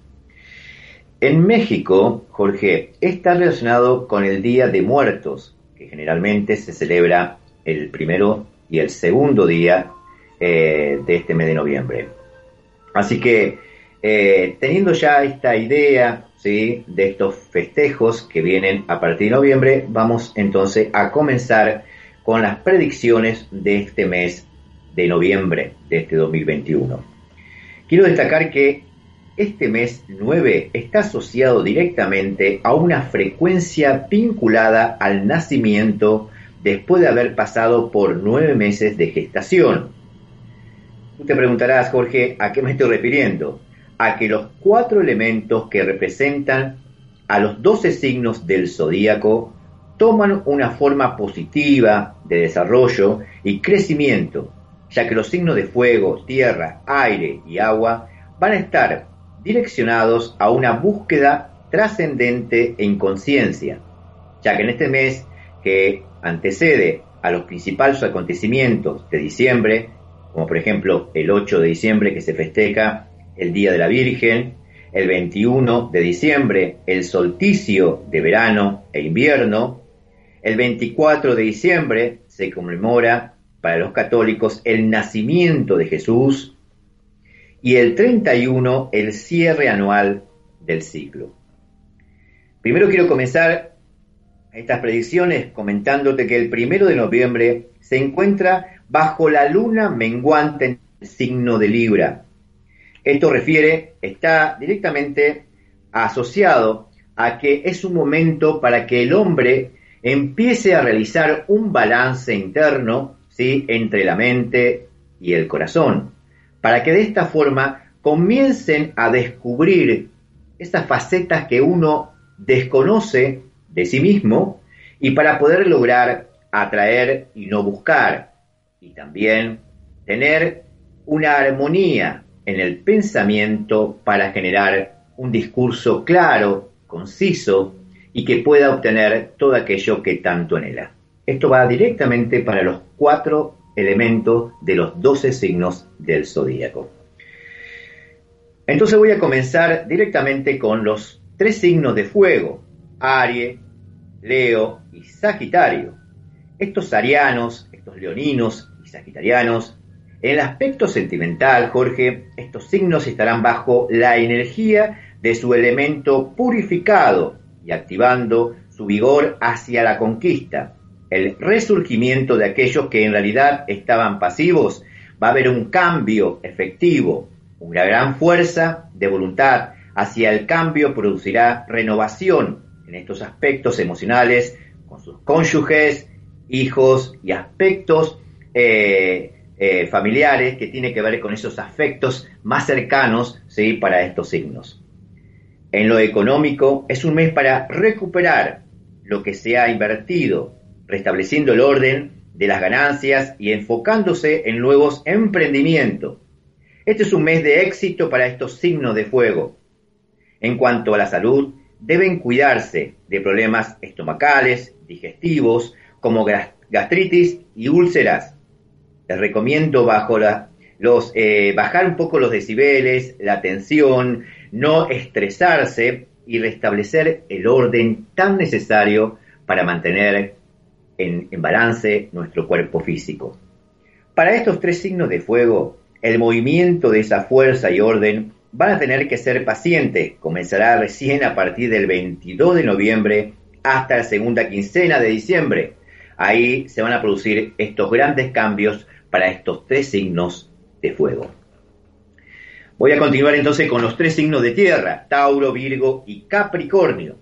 Speaker 12: En México, Jorge, está relacionado con el Día de Muertos, que generalmente se celebra el primero y el segundo día eh, de este mes de noviembre. Así que, eh, teniendo ya esta idea de estos festejos que vienen a partir de noviembre, vamos entonces a comenzar con las predicciones de este mes de noviembre de este 2021. Quiero destacar que este mes 9 está asociado directamente a una frecuencia vinculada al nacimiento después de haber pasado por nueve meses de gestación. Tú te preguntarás, Jorge, ¿a qué me estoy refiriendo? A que los cuatro elementos que representan a los doce signos del zodíaco toman una forma positiva de desarrollo y crecimiento, ya que los signos de fuego, tierra, aire y agua van a estar direccionados a una búsqueda trascendente en conciencia, ya que en este mes que antecede a los principales acontecimientos de diciembre, como por ejemplo el 8 de diciembre que se festeja el Día de la Virgen, el 21 de diciembre el solsticio de verano e invierno, el 24 de diciembre se conmemora para los católicos el nacimiento de Jesús y el 31 el cierre anual del ciclo. Primero quiero comenzar estas predicciones comentándote que el primero de noviembre se encuentra bajo la luna menguante en el signo de Libra. Esto refiere, está directamente asociado a que es un momento para que el hombre empiece a realizar un balance interno ¿sí? entre la mente y el corazón, para que de esta forma comiencen a descubrir esas facetas que uno desconoce de sí mismo y para poder lograr atraer y no buscar y también tener una armonía en el pensamiento para generar un discurso claro, conciso y que pueda obtener todo aquello que tanto anhela. Esto va directamente para los cuatro elementos de los doce signos del zodíaco. Entonces voy a comenzar directamente con los tres signos de fuego, Aries, Leo y Sagitario. Estos arianos, estos leoninos y sagitarianos, en el aspecto sentimental, Jorge, estos signos estarán bajo la energía de su elemento purificado y activando su vigor hacia la conquista, el resurgimiento de aquellos que en realidad estaban pasivos. Va a haber un cambio efectivo, una gran fuerza de voluntad hacia el cambio producirá renovación en estos aspectos emocionales con sus cónyuges, hijos y aspectos eh, eh, familiares que tiene que ver con esos afectos más cercanos ¿sí? para estos signos. En lo económico es un mes para recuperar lo que se ha invertido, restableciendo el orden de las ganancias y enfocándose en nuevos emprendimientos. Este es un mes de éxito para estos signos de fuego. En cuanto a la salud, deben cuidarse de problemas estomacales, digestivos, como gastritis y úlceras. Les recomiendo eh, bajar un poco los decibeles, la tensión, no estresarse y restablecer el orden tan necesario para mantener en, balance nuestro cuerpo físico. Para estos tres signos de fuego, el movimiento de esa fuerza y orden van a tener que ser pacientes. Comenzará recién a partir del 22 de noviembre hasta la segunda quincena de diciembre. Ahí se van a producir estos grandes cambios para estos tres signos de fuego. Voy a continuar entonces con los tres signos de tierra, Tauro, Virgo y Capricornio.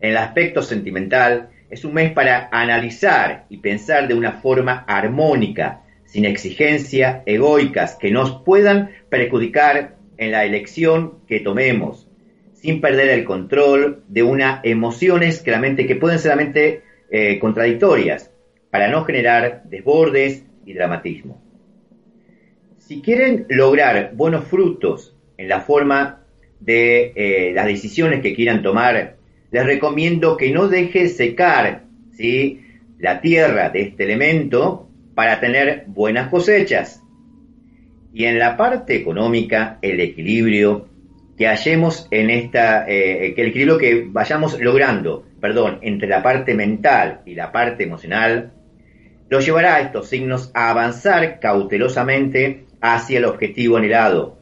Speaker 12: En el aspecto sentimental, es un mes para analizar y pensar de una forma armónica, sin exigencias egoicas que nos puedan perjudicar en la elección que tomemos, sin perder el control de unas emociones claramente que pueden ser eh, contradictorias, para no generar desbordes y dramatismo. Si quieren lograr buenos frutos en la forma de eh, las decisiones que quieran tomar, les recomiendo que no deje secar ¿sí? la tierra de este elemento para tener buenas cosechas. Y en la parte económica, el equilibrio que hallemos en esta, eh, que el equilibrio que vayamos logrando, perdón, entre la parte mental y la parte emocional, lo llevará a estos signos a avanzar cautelosamente hacia el objetivo anhelado.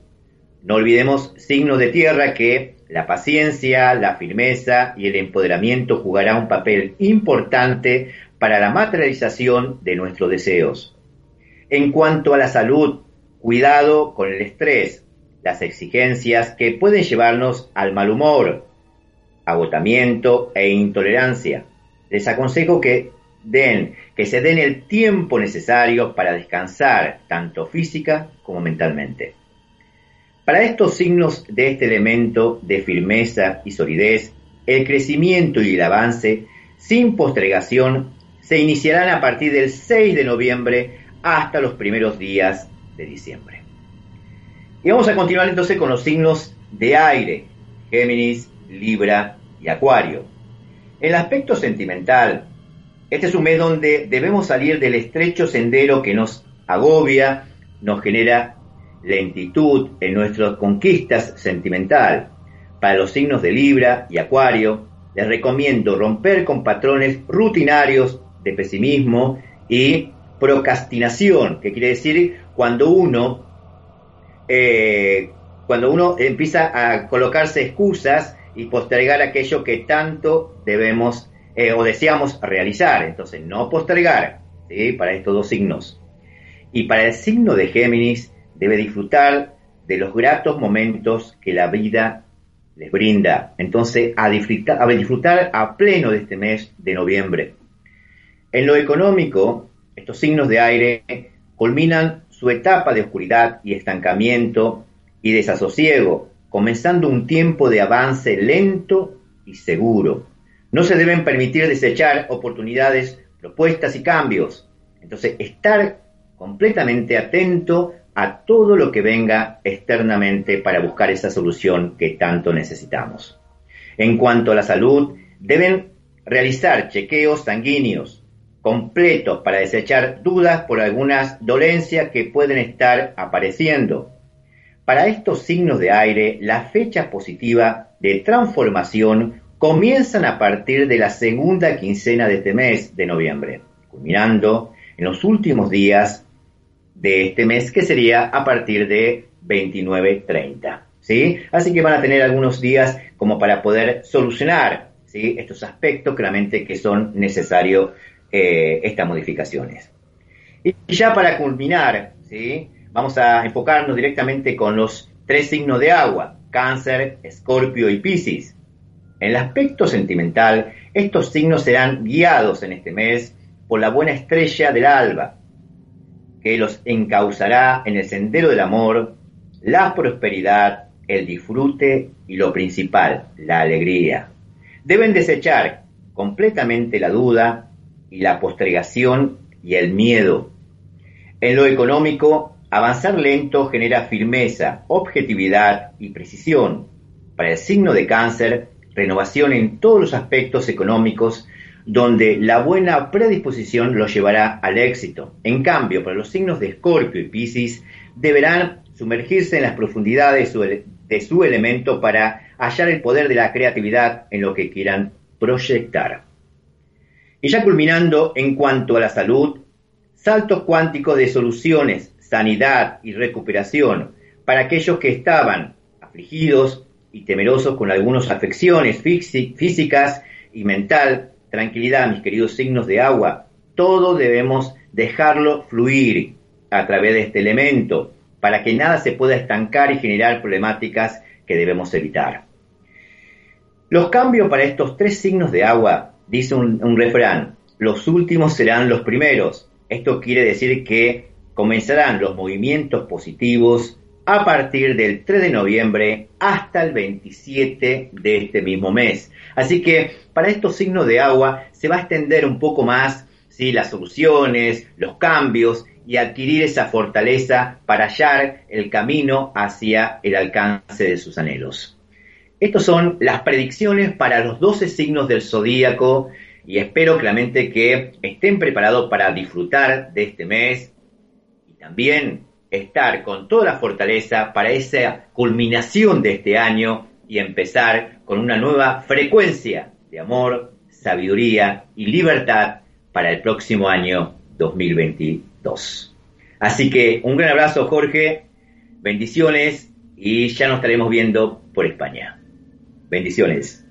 Speaker 12: No olvidemos signos de tierra que la paciencia, la firmeza y el empoderamiento jugará un papel importante para la materialización de nuestros deseos. En cuanto a la salud, Cuidado con el estrés, las exigencias que pueden llevarnos al mal humor, agotamiento e intolerancia. Les aconsejo que den, que se den el tiempo necesario para descansar, tanto física como mentalmente. Para estos signos de este elemento de firmeza y solidez, el crecimiento y el avance, sin postergación, se iniciarán a partir del 6 de noviembre hasta los primeros días de diciembre. Y vamos a continuar entonces con los signos de aire, Géminis, Libra y Acuario. El aspecto sentimental, este es un mes donde debemos salir del estrecho sendero que nos agobia nos genera lentitud en nuestras conquistas sentimental. Para los signos de Libra y Acuario, les recomiendo romper con patrones rutinarios de pesimismo y procrastinación, que quiere decir cuando uno, eh, cuando uno empieza a colocarse excusas y postergar aquello que tanto debemos eh, o deseamos realizar. Entonces, no postergar para estos dos signos. Y para el signo de Géminis, debe disfrutar de los gratos momentos que la vida les brinda. Entonces, a disfrutar, a disfrutar a pleno de este mes de noviembre. En lo económico, estos signos de aire culminan su etapa de oscuridad y estancamiento y desasosiego, comenzando un tiempo de avance lento y seguro. No se deben permitir desechar oportunidades, propuestas y cambios. Entonces, estar completamente atento a todo lo que venga externamente para buscar esa solución que tanto necesitamos. En cuanto a la salud, deben realizar chequeos sanguíneos completos para desechar dudas por algunas dolencias que pueden estar apareciendo. Para estos signos de aire, la fecha positiva de transformación comienzan a partir de la segunda quincena de este mes de noviembre, culminando en los últimos días de este mes, que sería a partir de 29-30. ¿sí? Así que van a tener algunos días como para poder solucionar ¿sí? estos aspectos claramente que son necesarios eh, estas modificaciones. Y ya para culminar, ¿sí? vamos a enfocarnos directamente con los tres signos de agua, cáncer, escorpio y piscis. En el aspecto sentimental, estos signos serán guiados en este mes por la buena estrella del alba, que los encauzará en el sendero del amor, la prosperidad, el disfrute y lo principal, la alegría. Deben desechar completamente la duda y la postergación y el miedo. En lo económico, avanzar lento genera firmeza, objetividad y precisión. Para el signo de cáncer, renovación en todos los aspectos económicos donde la buena predisposición los llevará al éxito. En cambio, para los signos de Escorpio y Piscis, deberán sumergirse en las profundidades de su elemento para hallar el poder de la creatividad en lo que quieran proyectar. Y ya culminando en cuanto a la salud, saltos cuánticos de soluciones, sanidad y recuperación para aquellos que estaban afligidos y temerosos con algunas afecciones físicas y mental tranquilidad, mis queridos signos de agua. Todo debemos dejarlo fluir a través de este elemento para que nada se pueda estancar y generar problemáticas que debemos evitar. Los cambios para estos tres signos de agua, dice un, un refrán, los últimos serán los primeros. Esto quiere decir que comenzarán los movimientos positivos a partir del 3 de noviembre hasta el 27 de este mismo mes. Así que para estos signos de agua se va a extender un poco más ¿sí? las soluciones, los cambios y adquirir esa fortaleza para hallar el camino hacia el alcance de sus anhelos. Estas son las predicciones para los 12 signos del zodíaco y espero claramente que estén preparados para disfrutar de este mes y también estar con toda la fortaleza para esa culminación de este año y empezar con una nueva frecuencia de amor, sabiduría y libertad para el próximo año 2022. Así que un gran abrazo Jorge, bendiciones y ya nos estaremos viendo por España. Bendiciones.